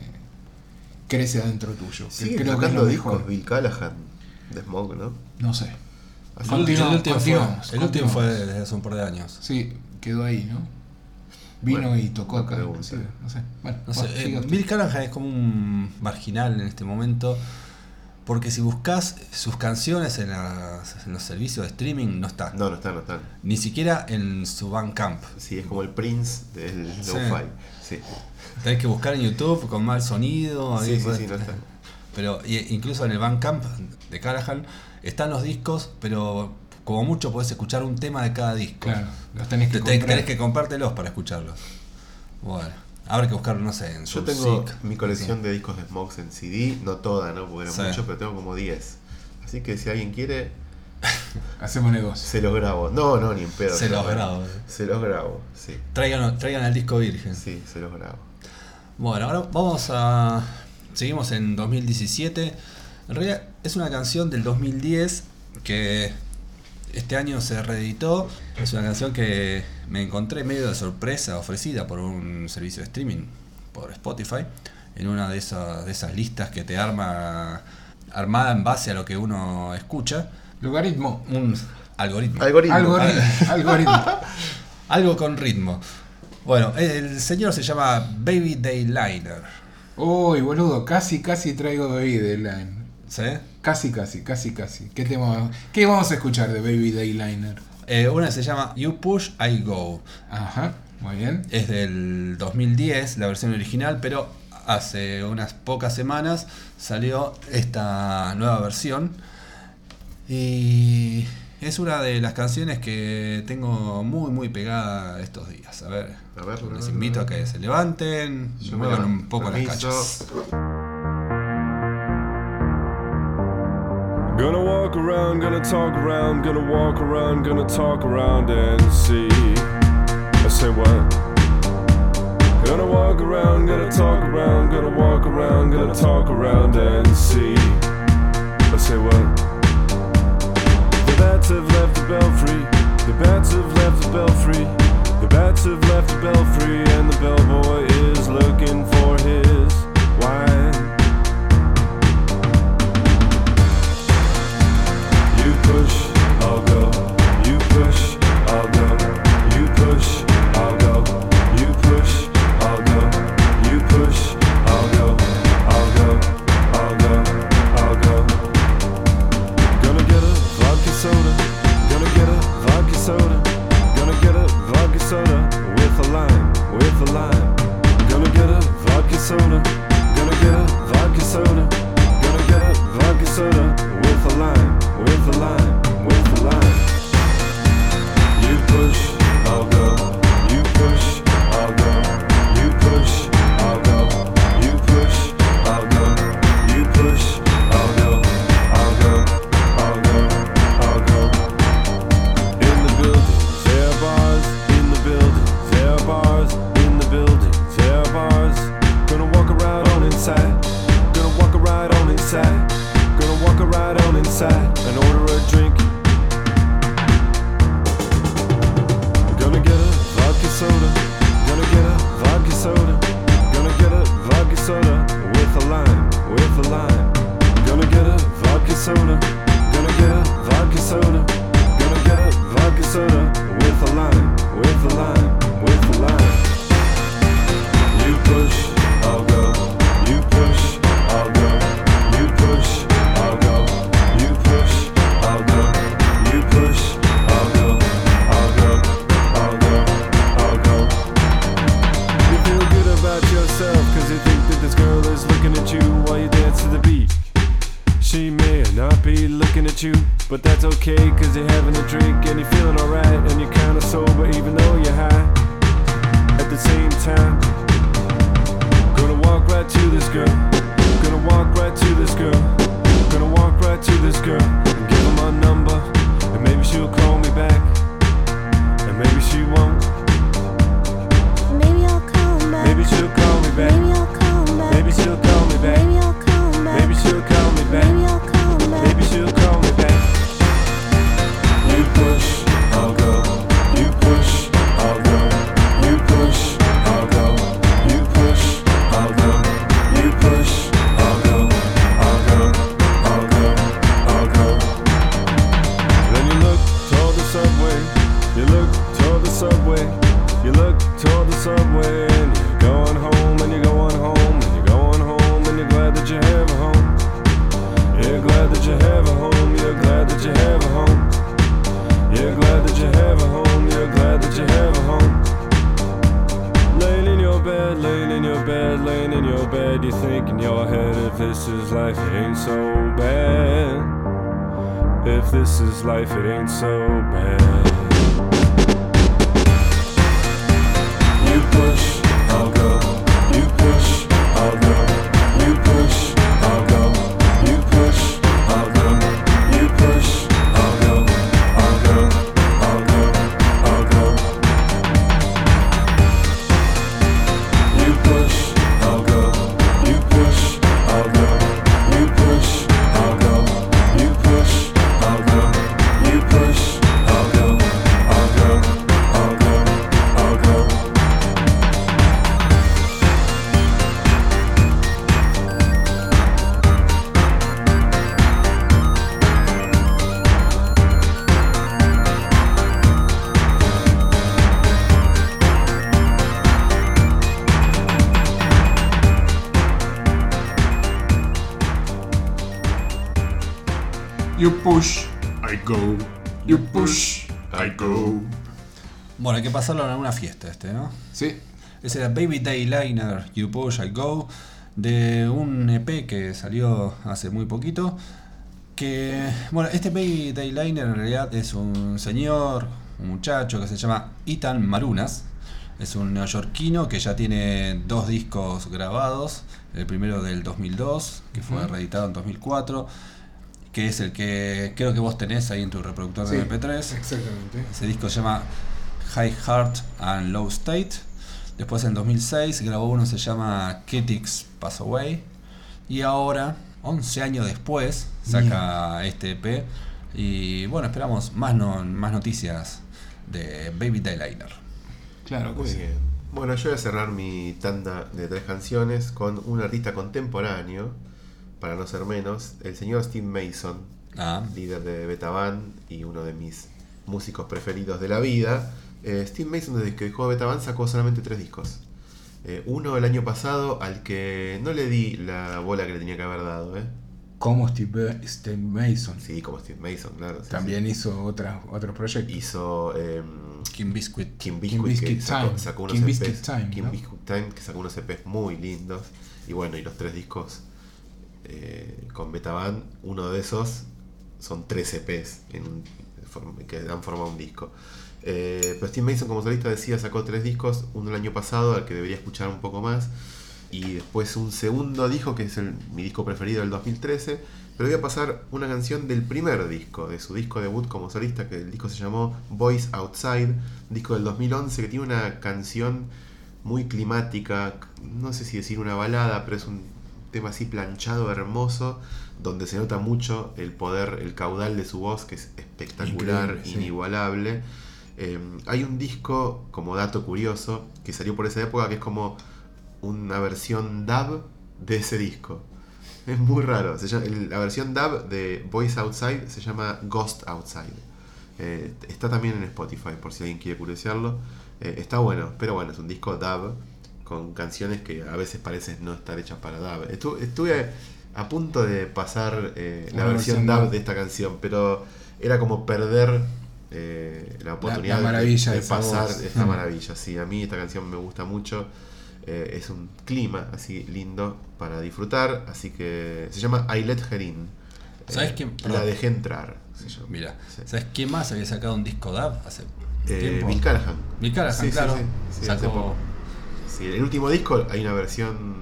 crece adentro tuyo. que Sigue creo que es lo discos. Bill Callahan de Smog, ¿no? No sé. Así- El último, Continuamos, el último fue, el último fue desde hace un par de años. Sí, quedó ahí, ¿no? Vino Bueno, y tocó acá. No sé. Bueno, No sé, eh. Bill Callahan es como un marginal en este momento. Porque si buscas sus canciones en, las- en los servicios de streaming, no está. No, no está, no está. Ni siquiera en su Bandcamp. Sí, es como el Prince del Sí. lo-fi. Sí. Tenés que buscar en YouTube con mal sonido. ahí Sí, sí, podés- sí, no está. Pero y- incluso en el Bandcamp de Callahan están los discos, pero como mucho podés escuchar un tema de cada disco. Claro, los tenés que Te- te- comprar. tenés que comprártelos para escucharlos. Bueno, habrá que buscarlo, no sé, en Yo tengo mi colección de discos de Smogs en CD, no toda, ¿no? Porque eran Sí. muchos, pero tengo como 10. Así que si alguien quiere, Hacemos negocio. se los grabo. No, no, ni en pedo. Se los grabo. Se los grabo, sí. Traigan, traigan el disco virgen. Sí, se los grabo. Bueno, ahora vamos a. Seguimos en 2017. En realidad es una canción del 2010 que este año se reeditó. Es una canción que me encontré medio de sorpresa ofrecida por un servicio de streaming, por Spotify, en una de esas, de esas listas que te arma armada en base a lo que uno escucha. Logaritmo. Un algoritmo. Algoritmo. Algoritmo. Algoritmo. Algo con ritmo. Bueno, el señor se llama Baby Dayliner. Uy, boludo, casi, casi traigo Baby Dayliner. ¿Sí? Casi, casi, casi, casi. ¿Qué tema? ¿Qué vamos a escuchar de Baby Dayliner? Eh, una se llama You Push, I Go. Ajá, muy bien. Es del 2010, la versión original, pero hace unas pocas semanas salió esta nueva versión. Y es una de las canciones que tengo muy, muy pegada estos días. A ver, A ver, a les ver, invito a que se levanten y muevan un poco las cachas. Gonna walk around, gonna talk around, gonna walk around, gonna talk around and see. I say what? Gonna walk around, gonna talk around, gonna walk around, gonna talk around and see. I say what? You push, I go. You push, I go. Bueno, hay que pasarlo en alguna fiesta este, ¿no? Sí. Ese era Baby Dayliner, You Push, I Go, de un EP que salió hace muy poquito. Que, bueno, este Baby Dayliner en realidad es un señor, un muchacho que se llama Ethan Marunas. Es un neoyorquino que ya tiene dos discos grabados. El primero del 2002, que fue reeditado en 2004 que es el que creo que vos tenés ahí en tu reproductor de sí, MP3. Exactamente. Ese disco se llama High Heart and Low State. Después en 2006 grabó uno que se llama Kitix Pass Away. Y ahora, 11 años después, saca este EP. Y bueno, esperamos más, no, más noticias de Baby Dayliner. Claro, pues. Muy. Bueno, yo voy a cerrar mi tanda de tres canciones con un artista contemporáneo para no ser menos, el señor Steve Mason, ah. líder de Betaban y uno de mis músicos preferidos de la vida. Eh, Steve Mason, desde que dejó Betaban, sacó solamente tres discos. Eh, uno el año pasado, al que no le di la bola que le tenía que haber dado. ¿eh? Como Steve, Mason. Sí, como Steve Mason, claro. También hizo otras, otros proyectos. Hizo. Kim Biscuit. Kim Biscuit, sacó, unos Kim Kim. Biscuit Time, que sacó unos EPs muy lindos. Y bueno, y los tres discos eh, con Beta Band, uno de esos son tres EPs que han formado un disco. Eh, pero Steve Mason, como solista, decía, sacó tres discos, uno el año pasado, al que debería escuchar un poco más, y después un segundo disco, que es mi disco preferido del 2013. Pero voy a pasar una canción del primer disco, de su disco debut como solista, que el disco se llamó Voice Outside, disco del 2011, que tiene una canción muy climática, no sé si decir una balada, pero es un tema así planchado, hermoso, donde se nota mucho el poder, el caudal de su voz, que es espectacular, Increíble, sí. inigualable. Eh, hay un disco, como dato curioso, que salió por esa época, que es como una versión dub de ese disco. Es muy raro. Se llama- el- la versión dub de Voice Outside se llama Ghost Outside. Eh, está también en Spotify, por si alguien quiere curiosearlo. Eh, está bueno, pero bueno, es un disco dub con canciones que a veces parecen no estar hechas para. Estu- estuve a punto de pasar eh, la Una versión versión de esta canción, pero era como perder eh, la oportunidad de- maravilla de, de esa pasar voz. esta Mm. maravilla. Sí, a mí esta canción me gusta mucho. Eh, es un clima así lindo para disfrutar. Así que se llama I Let Her In. ¿Sabes Eh, quién? La Perdón. dejé entrar. Mira, Sí. ¿sabes quién más había sacado un disco DAB hace Eh, tiempo? Bill Callahan. Bill Callahan, Sí, claro. sí, hace poco. Sí, el último disco hay una versión.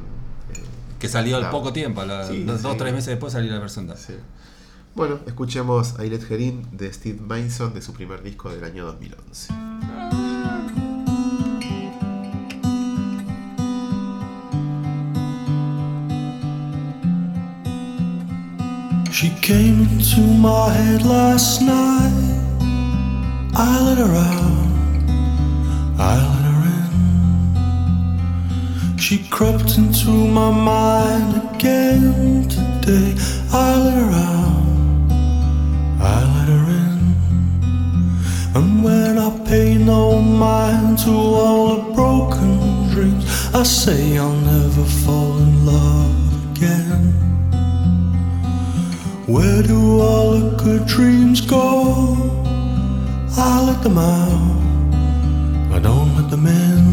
eh, que salió al poco tiempo, a la- Sí, dos o sí. tres meses después salió la versión DAB. Sí. Bueno, escuchemos I Let Her In de Steve Mason de su primer disco del año 2011. She came into my head last night. I let her out, I let her in. She crept into my mind again today. I let her out, I let her in. And when I pay no mind to all the broken dreams, I say I'll never fall in love again. Where do all the good dreams go? I let them out, I don't let them in.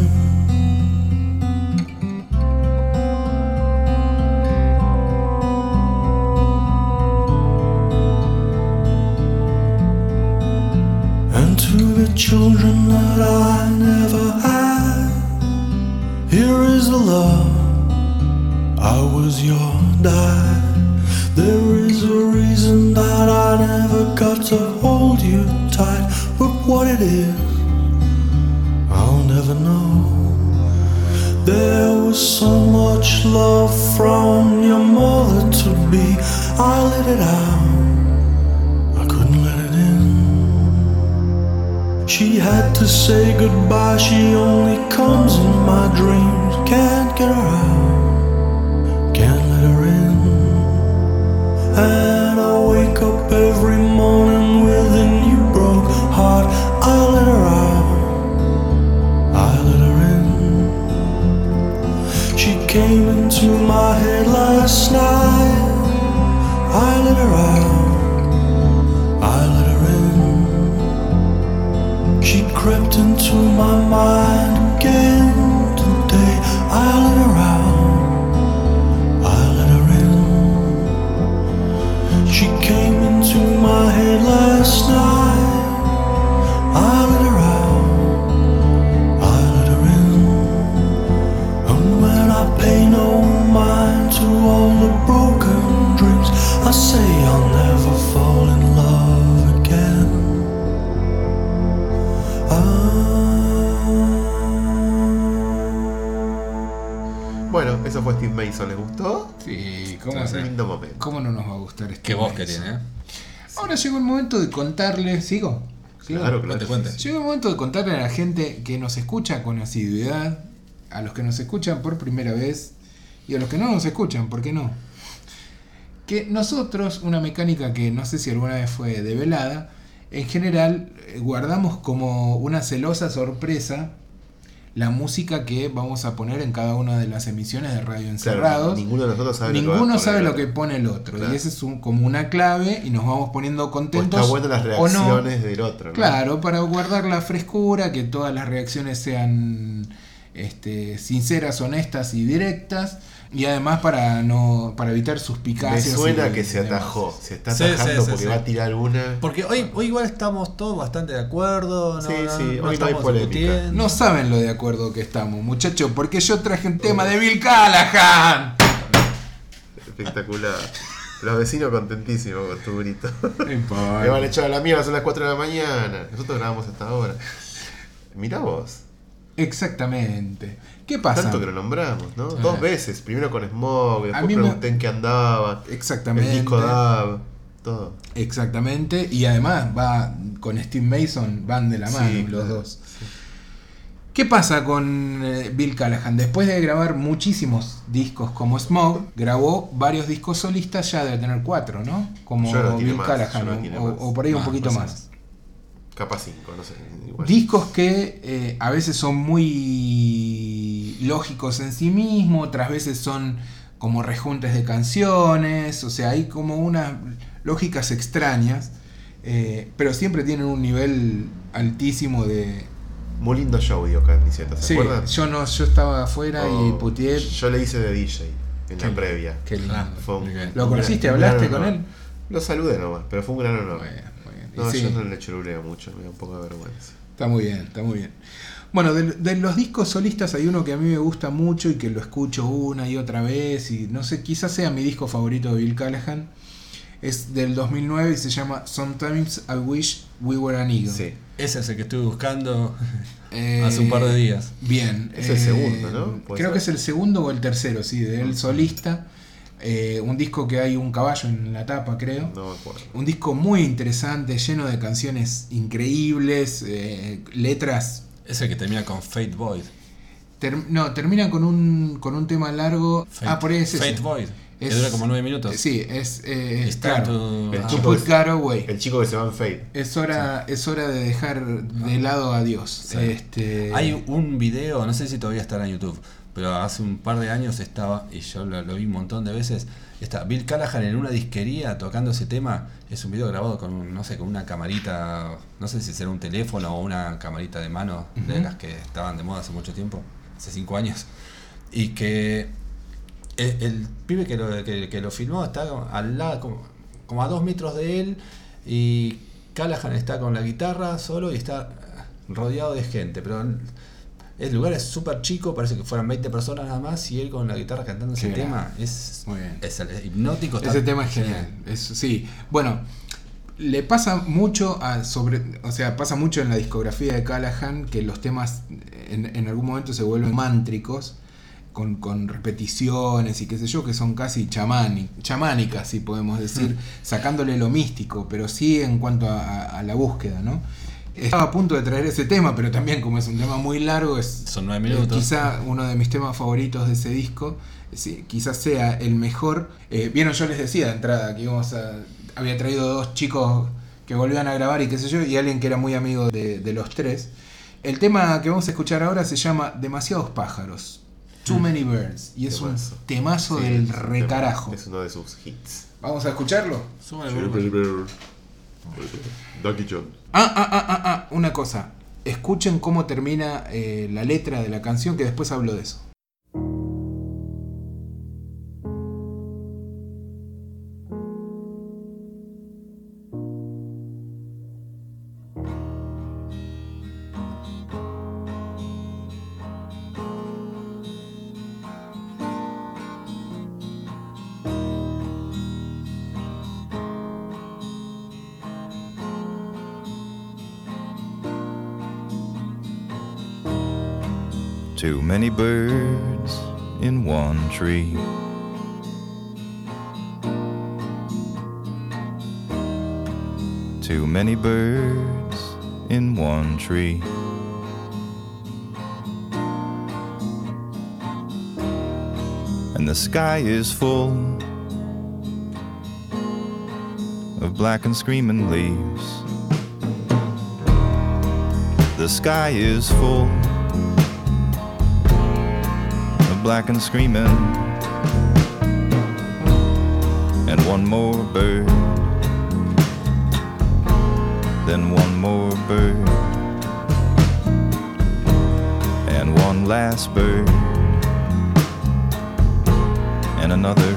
It is, I'll never know. There was so much love from your mother to be. I let it out, I couldn't let it in. She had to say goodbye, she only She crept into my mind again today. I let her out, I let her in. She came into my head last night. I eso fue Steve Mason. ¿Les gustó? Sí, ¿cómo, Un lindo momento. ¿cómo no nos va a gustar este Qué voz que tiene, ¿eh? Ahora llegó el momento de contarles, ¿sigo? ¿Sigo? Claro, claro. Cuente, cuente. Llegó el momento de contarle a la gente que nos escucha con asiduidad, a los que nos escuchan por primera vez y a los que no nos escuchan, ¿por qué no? Que nosotros, una mecánica que no sé si alguna vez fue develada, en general eh, guardamos como una celosa sorpresa la música que vamos a poner en cada una de las emisiones de Radio Encerrados. ninguno de nosotros sabe lo Ninguno poner sabe lo que pone el otro. Claro. Y esa es un- como una clave y nos vamos poniendo O contentos. está bueno las no. reacciones del otro. ¿no? Claro, para guardar la frescura, que todas las reacciones sean este, sinceras, honestas y directas. Y además para no para evitar Me suspicacias. suena y que se demás. atajó. Se está atajando sí, sí, porque sí. va a tirar una. Porque hoy, hoy igual estamos todos bastante de acuerdo. No, Sí, sí, no hoy no hay estamos polémica. discutiendo. No saben lo de acuerdo que estamos, muchachos, porque yo traje un tema de Bill Callahan. Espectacular. Los vecinos contentísimos con tu grito. No importa. Me van a echar a la mierda, son las 4 de la mañana. Nosotros grabamos hasta ahora. Mirá vos. Exactamente. ¿Qué pasa? Tanto que lo nombramos, ¿no? Dos veces. Primero con Smog, después pregunté en qué andaba. Exactamente. El disco DAB. Todo. Exactamente. Y además va con Steve Mason, van de la Sí, mano los claro. dos. ¿Qué pasa con eh, Bill Callahan? Después de grabar muchísimos discos como Smoke, grabó varios discos solistas, ya debe tener cuatro, ¿no? Como no Bill más, Callahan, no o- por ahí un poquito más más. menos. Capa 5, no sé. Igual. Discos que eh, a veces son muy lógicos en sí mismos, otras veces son como rejuntes de canciones, o sea, hay como unas lógicas extrañas, eh, pero siempre tienen un nivel altísimo de... Muy lindo show, dio ¿se Sí, acuerdan? yo no, yo estaba afuera y Oh, puteé. Yo le hice de DJ en Qué- la previa. Qué lindo. Fue un-. ¿Lo conociste? ¿Hablaste con él? Lo saludé nomás, pero fue un gran honor. Muy bien, muy bien. No, sí. yo no le choruleo mucho, me da un poco de vergüenza. Está muy bien, está muy bien. Bueno, de, de los discos solistas hay uno que a mí me gusta mucho y que lo escucho una y otra vez y no sé, quizás sea mi disco favorito de Bill Callahan. Es del 2009 y se llama Sometimes I Wish We Were an Eagle. Sí. Ese es el que estuve buscando Eh, hace un par de días. Bien. Es el segundo, ¿no? ¿Puede Creo ser? que es el segundo o el tercero, sí, de él solista. Eh, un disco que hay un caballo en la tapa, creo. No me acuerdo. Un disco muy interesante, lleno de canciones increíbles, eh, letras Es el que termina con Fate Void. Ter- no, termina con un, con un tema largo. Fate, ah, por ahí es ese. Fate Void. Que Es- dura como nueve minutos. Sí, es. Eh, It's claro. to- El ah, chico put es- God away. El chico que se va en Fade. Es hora, es hora de dejar de lado a Dios. Sí. Este, Hay un video, no sé si todavía estará en YouTube, pero hace un par de años estaba, y yo lo, lo vi un montón de veces, está Bill Callahan en una disquería tocando ese tema. Es un video grabado con, no sé, con una camarita, no sé si será un teléfono o una camarita de mano, de las que estaban de moda hace mucho tiempo, hace cinco años. Y que el, el pibe que lo, que, que lo filmó está al lado, como, como a dos metros de él, y Callahan está con la guitarra solo y está rodeado de gente, pero el lugar es súper chico, parece que fueran 20 personas nada más, y él con la guitarra cantando ese tema es, Muy bien. es hipnótico. Ese tema es genial. Es- sí. Bueno, le pasa mucho a sobre. O sea, pasa mucho en la discografía de Callahan que los temas en, en algún momento se vuelven mántricos. Con, con repeticiones y qué sé yo, que son casi chamánicas, si podemos decir, sacándole lo místico, pero sí en cuanto a, a- a la búsqueda, ¿no? Estaba a punto de traer ese tema, pero también como es un tema muy largo, es Son nueve eh, minutos. quizá uno de mis temas favoritos de ese disco, sí, quizás sea el mejor. Eh, Vieron, yo les decía de entrada que íbamos a, había traído dos chicos que volvían a grabar y qué sé yo, y alguien que era muy amigo de, de los tres. El tema que vamos a escuchar ahora se llama Demasiados pájaros, Too Many Birds, y es Mm. Un temazo Sí, del recarajo. Es uno de sus hits. Vamos a escucharlo. Súbale. Ducky John. Ah, ah, ah, ah, ah, una cosa. Escuchen cómo termina eh, la letra de la canción, que después hablo de eso. Birds in one tree. Too many birds in one tree. And the sky is full of black and screaming leaves. The sky is full black and screaming, and one more bird, then one more bird, and one last bird, and another.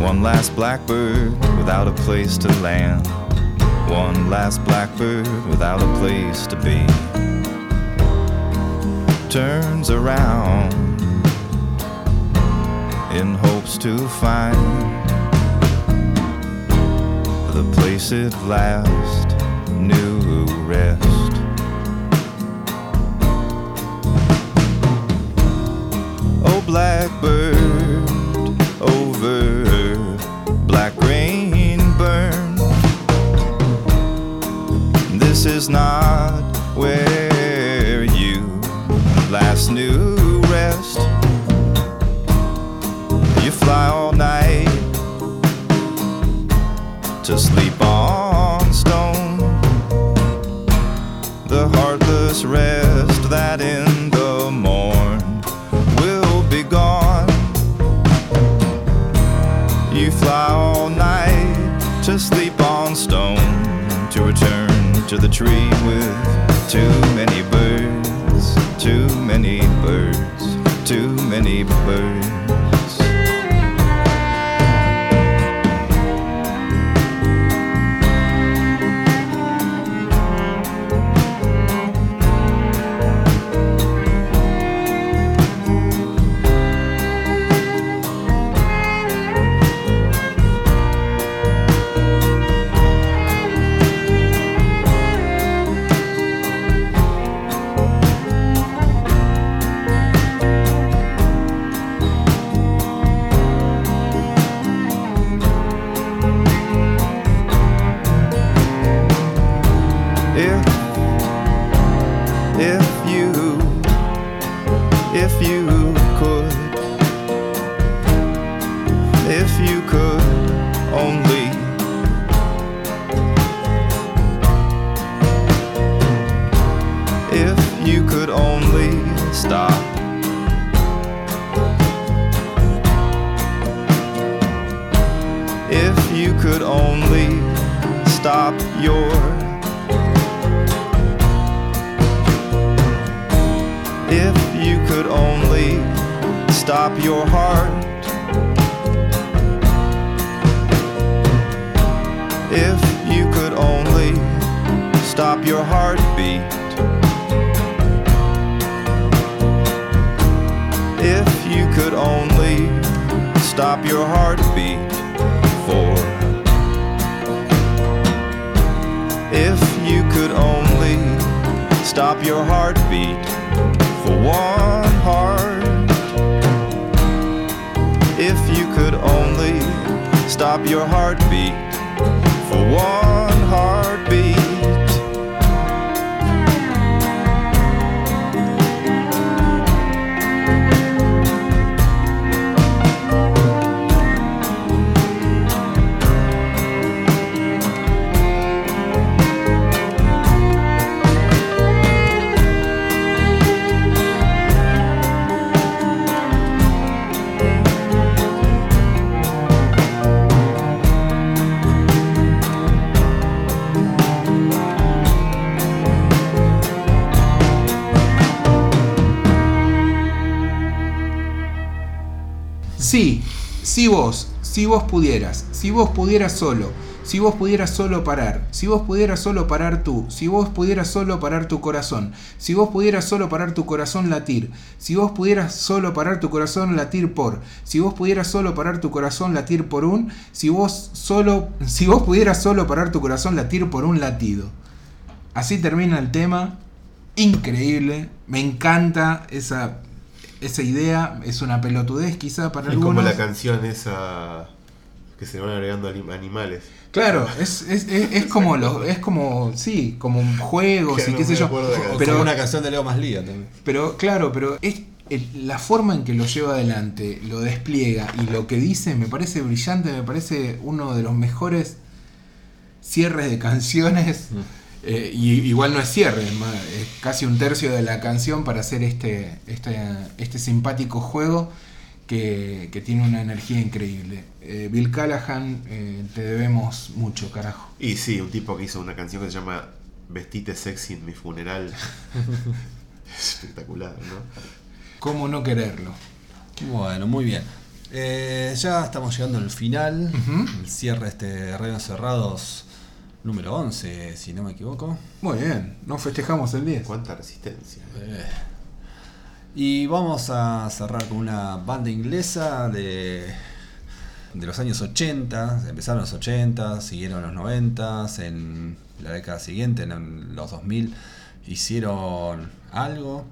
One last blackbird without a place to land. One last blackbird without a place to be. Turns around in hopes to find the place it last knew rest. Oh, blackbird over black rain burn. This is not where last new rest. You fly all night to sleep on stone. The heartless rest that in the morn will be gone. You fly all night to sleep on stone, to return to the tree with too stop your heartbeat for one heart. If you could only stop your heartbeat for one si vos, si vos pudieras, si vos pudieras solo, si vos pudieras solo parar, si vos pudieras solo parar tú, si vos pudieras solo parar tu corazón, si vos pudieras solo parar tu corazón latir, si vos pudieras solo parar tu corazón latir por, si vos pudieras solo parar tu corazón latir por un, si vos solo, si vos pudieras solo parar tu corazón latir por un latido. Así termina el tema, increíble, me encanta esa esa idea, es una pelotudez quizá para Es algunos. como la canción esa que se van agregando anim- animales. Claro, es, es, es, es como los, es como, sí, como juegos Que y no qué sé yo. Pero, como una canción de Leo Maslía también. pero claro, pero es el- la forma en que lo lleva adelante, lo despliega y lo que dice me parece brillante, me parece uno de los mejores cierres de canciones. Eh, y igual no es cierre, es casi un tercio de la canción para hacer este, este, este simpático juego que, que tiene una energía increíble. Eh, Bill Callahan, eh, te debemos mucho, carajo. Y sí, un tipo que hizo una canción que se llama Vestite sexy en mi funeral. Espectacular, ¿no? ¿Cómo no quererlo? Bueno, muy bien. Eh, ya estamos llegando al final. El cierre de este Radio Cerrados número 11, si no me equivoco. Muy bien, no festejamos el 10. Cuánta resistencia. Eh, Y vamos a cerrar con una banda inglesa de, de los años 80. Empezaron los 80, siguieron los 90, en la década siguiente, en los 2000, hicieron algo.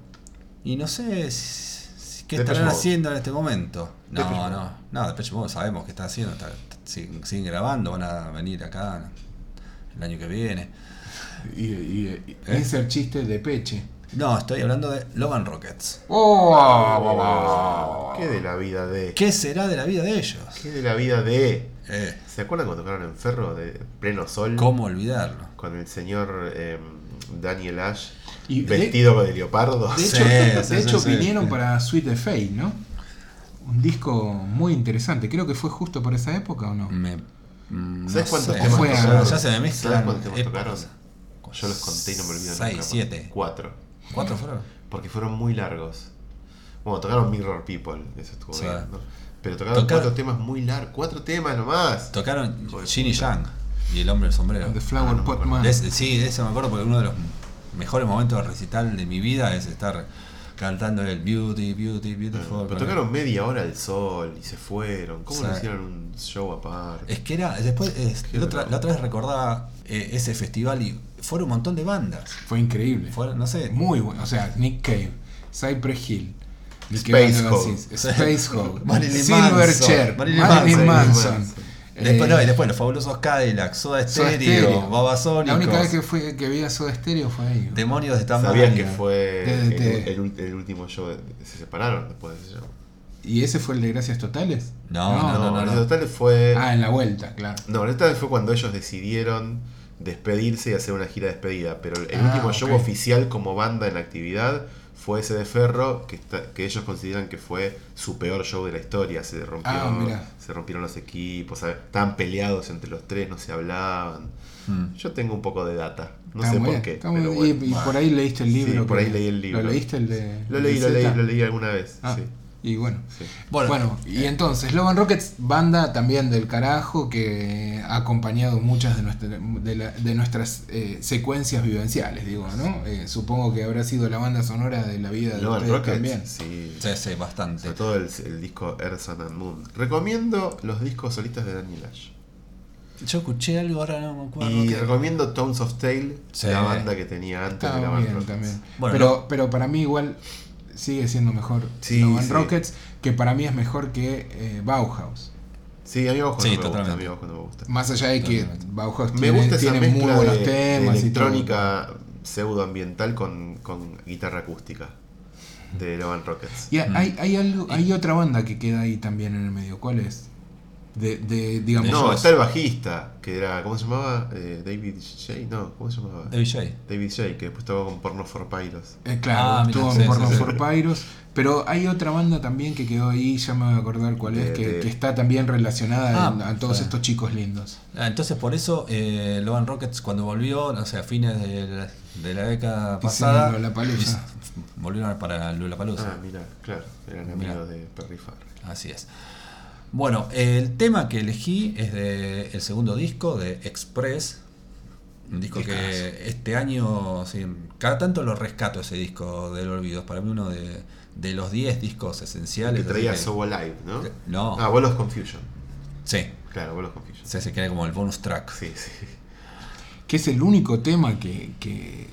Y no sé si- qué Depeche estarán Mode. haciendo en este momento. No, Depeche no, no, Depeche Mode sabemos qué están haciendo. está- siguen, siguen grabando, van a venir acá el año que viene. Y, y, y- ¿Eh? ese el chiste de Peche. No, estoy hablando de Logan Rockets. ¡Oh! ¿Qué de la vida de.? ¿Qué será de la vida de ellos? ¿Qué de la vida de.? Eh, ¿Se acuerdan cuando tocaron en Ferro de pleno sol? ¿Cómo olvidarlo? Con el señor eh, Daniel Ash Y de- vestido de leopardo. De hecho, sí, de sí, hecho sí. vinieron para Sweet the Fate, ¿no? Un disco muy interesante. Creo que fue justo por esa época o no. Me, mm, ¿Sabes cuántos sé. temas Fue tocaron? Ya se me mezclan ¿Sabes cuántos temas tocaron? Yo los conté y no me olvido Seis, nunca. siete. Cuatro. ¿Cuántos fueron? Porque fueron muy largos. Bueno, tocaron Mirror People, eso estuvo Sí. bien, ¿no? Pero tocaron Tocar- cuatro temas muy largos. Cuatro temas nomás. Tocaron Ginny puta. Yang y el hombre del sombrero. The Flower Ah, no me Pot acuerdo. Man. De ese- sí, de eso me acuerdo porque uno de los mejores momentos de recital de mi vida es estar cantando el Beauty, Beauty, Beautiful. Pero tocaron media hora al sol y se fueron. ¿Cómo no hicieron un show aparte? Es que era, después, es- la, otra, la otra vez recordaba eh, ese festival y fueron un montón de bandas. Fue increíble. Fueron, no sé, Muy bueno. O sea, Nick Cave, Cypress Hill, Space Nick Hole. Space Hole, Marilyn Silverchair, Manson, Marilyn, Marilyn Manson. Después, Eh, no, y después los fabulosos Cadillacs, Soda Stereo, Stereo. Babasónicos, La única vez que, fue, que vi a Soda Stereo fue ahí. Demonios de tamaño. ¿Sabías que fue el, último show? se separaron después de ese show. ¿Y ese fue el de Gracias Totales? No, no, no, no, el no. total fue. Ah, en la vuelta, claro. No, esta vez fue cuando ellos decidieron despedirse y hacer una gira de despedida. Pero el Ah, último show oficial como banda en actividad fue ese de Ferro, que, está- que ellos consideran que fue su peor show de la historia. Se, rompió, Ah, mirá. Se rompieron los equipos, estaban peleados entre los tres, no se hablaban. Mm. Yo tengo un poco de data, no Está sé por qué. pero bueno. y, y por ahí leíste el Sí, libro. por ahí leí el libro. ¿Lo leíste el de.? Lo leí, lo leí, lo leí alguna vez. Ah, sí. Y bueno. sí. Bueno, Bueno, y entonces, Logan Rockets, banda también del carajo que ha acompañado muchas de, nuestra- de, la- de nuestras eh, secuencias vivenciales, digo, ¿no? Eh, supongo que habrá sido la banda sonora de la vida de Logan ustedes Rockets, también. sí. sí, sí, bastante. Sobre todo el, el disco Earth, and Moon. Recomiendo los discos solistas de Daniel Ash. Yo escuché algo, ahora no me acuerdo. Y recomiendo Tones of Tale, Sí. la banda que tenía antes Está de la banda. Bueno, pero, no- pero para mí igual sigue siendo mejor Sí, Logan sí. Rockets, que para mí es mejor que eh, Bauhaus. Sí, a mí Bauhaus Sí, no me gusta, totalmente. a mí Bauhaus no me gusta. Más allá de que Totalmente. Bauhaus Me tiene, gusta esa tiene muy buenos de, de temas todo. electrónica pseudoambiental con, con guitarra acústica de Logan Rockets. Y hay, hay, algo, hay otra banda que queda ahí también en el medio. ¿Cuál es? De, de digamos. No, ellos. está el bajista, que era, ¿cómo se llamaba? Eh, David J. No, ¿cómo se llamaba? David J. David J, que después estaba con Porno for Pyros. Eh, claro, Ah, mira, estuvo sí, en Porno sí, sí. for Pyros. Pero hay otra banda también que quedó ahí, ya me voy a acordar cuál es, De- que, de- que está también relacionada Ah, en- a todos estos chicos lindos. Ah, entonces por eso eh, Logan Rockets cuando volvió, no sé, a fines de la, de la década pasada, Lollapalooza. hiz- volvieron para Lollapalooza. Ah, mira, claro, eran amigos de Perry Farrell. Así es. Bueno, el tema que elegí es de el segundo disco de Express. Un disco que este año, sí, cada tanto lo rescato ese disco del olvido. Es para mí uno de, de los 10 discos esenciales. Que traía So Alive, ¿no? No. Ah, Wall of Confusion. Sí, Claro, Wall of Confusion. se, se queda como el bonus track. Sí, sí. Que es el único tema que, que,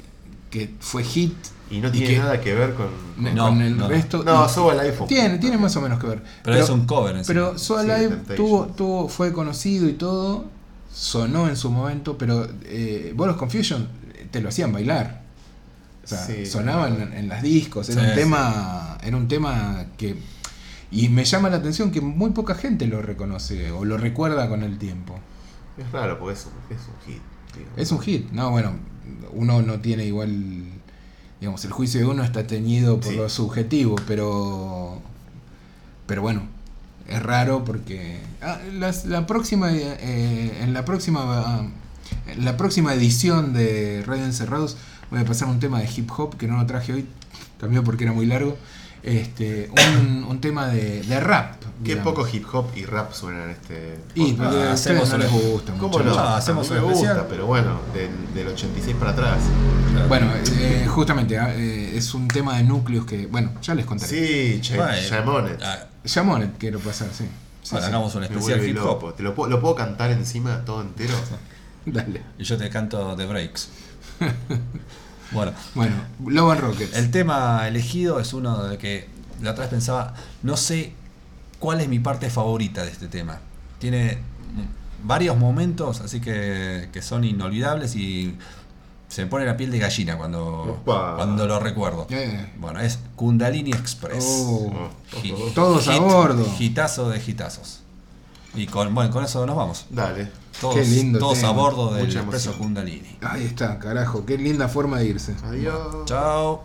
que fue hit. Y no tiene nada que ver con. No, con el no. resto. No, y- So Alive Tiene, tiene más o menos que ver. Pero, es un cover en Pero So Sí, Alive tuvo, tuvo, fue conocido y todo, sonó en su momento, pero eh, of Confusion eh, te lo hacían bailar. sea, Sí. sonaba en, en las discos, era Sí, un sí. tema, era un tema que y me llama la atención que muy poca gente lo reconoce o lo recuerda con el tiempo. Es raro porque es un, es un hit. digamos. Es un hit, no, bueno, uno no tiene igual, digamos, el juicio de uno está teñido por Sí. lo subjetivo, pero, pero bueno, es raro porque ah, las- la próxima, eh, en la próxima, en la próxima edición de Radio Encerrados voy a pasar un tema de hip hop que no lo traje hoy, cambió porque era muy largo, este, un, un tema de, de rap. Qué digamos. poco hip hop y rap suena en este. Y podcast. porque a hacemos no les gusta ¿Cómo mucho. no? No, A hacemos mí un me gusta, especial. pero bueno, del, del 86 para atrás. Bueno, eh, justamente ah, eh, es un tema de núcleos que, bueno, ya les contaré. Sí, Bueno, Chamonet. ah, Shamonet quiero pasar, sí. Sí, bueno, sí. hagamos un especial hip loco. hop. ¿Te lo, puedo, ¿Lo puedo cantar encima todo entero? Dale. Y yo te canto The Breaks. bueno, Bueno, Love and Rockets. el tema elegido es uno de que la otra vez pensaba, no sé cuál es mi parte favorita de este tema. Tiene varios momentos, así que, que son inolvidables y se me pone la piel de gallina cuando, Opa. cuando lo recuerdo. Eh. Bueno, es Kundalini Express. Oh, Hit- todos a bordo. Hitazo de hitazos. Y con, bueno, con eso nos vamos. Dale. Todos, Qué lindo todos tema. a bordo del Mucha Expreso emoción. Kundalini. Ahí está, carajo. Qué linda forma de irse. Adiós. Chao.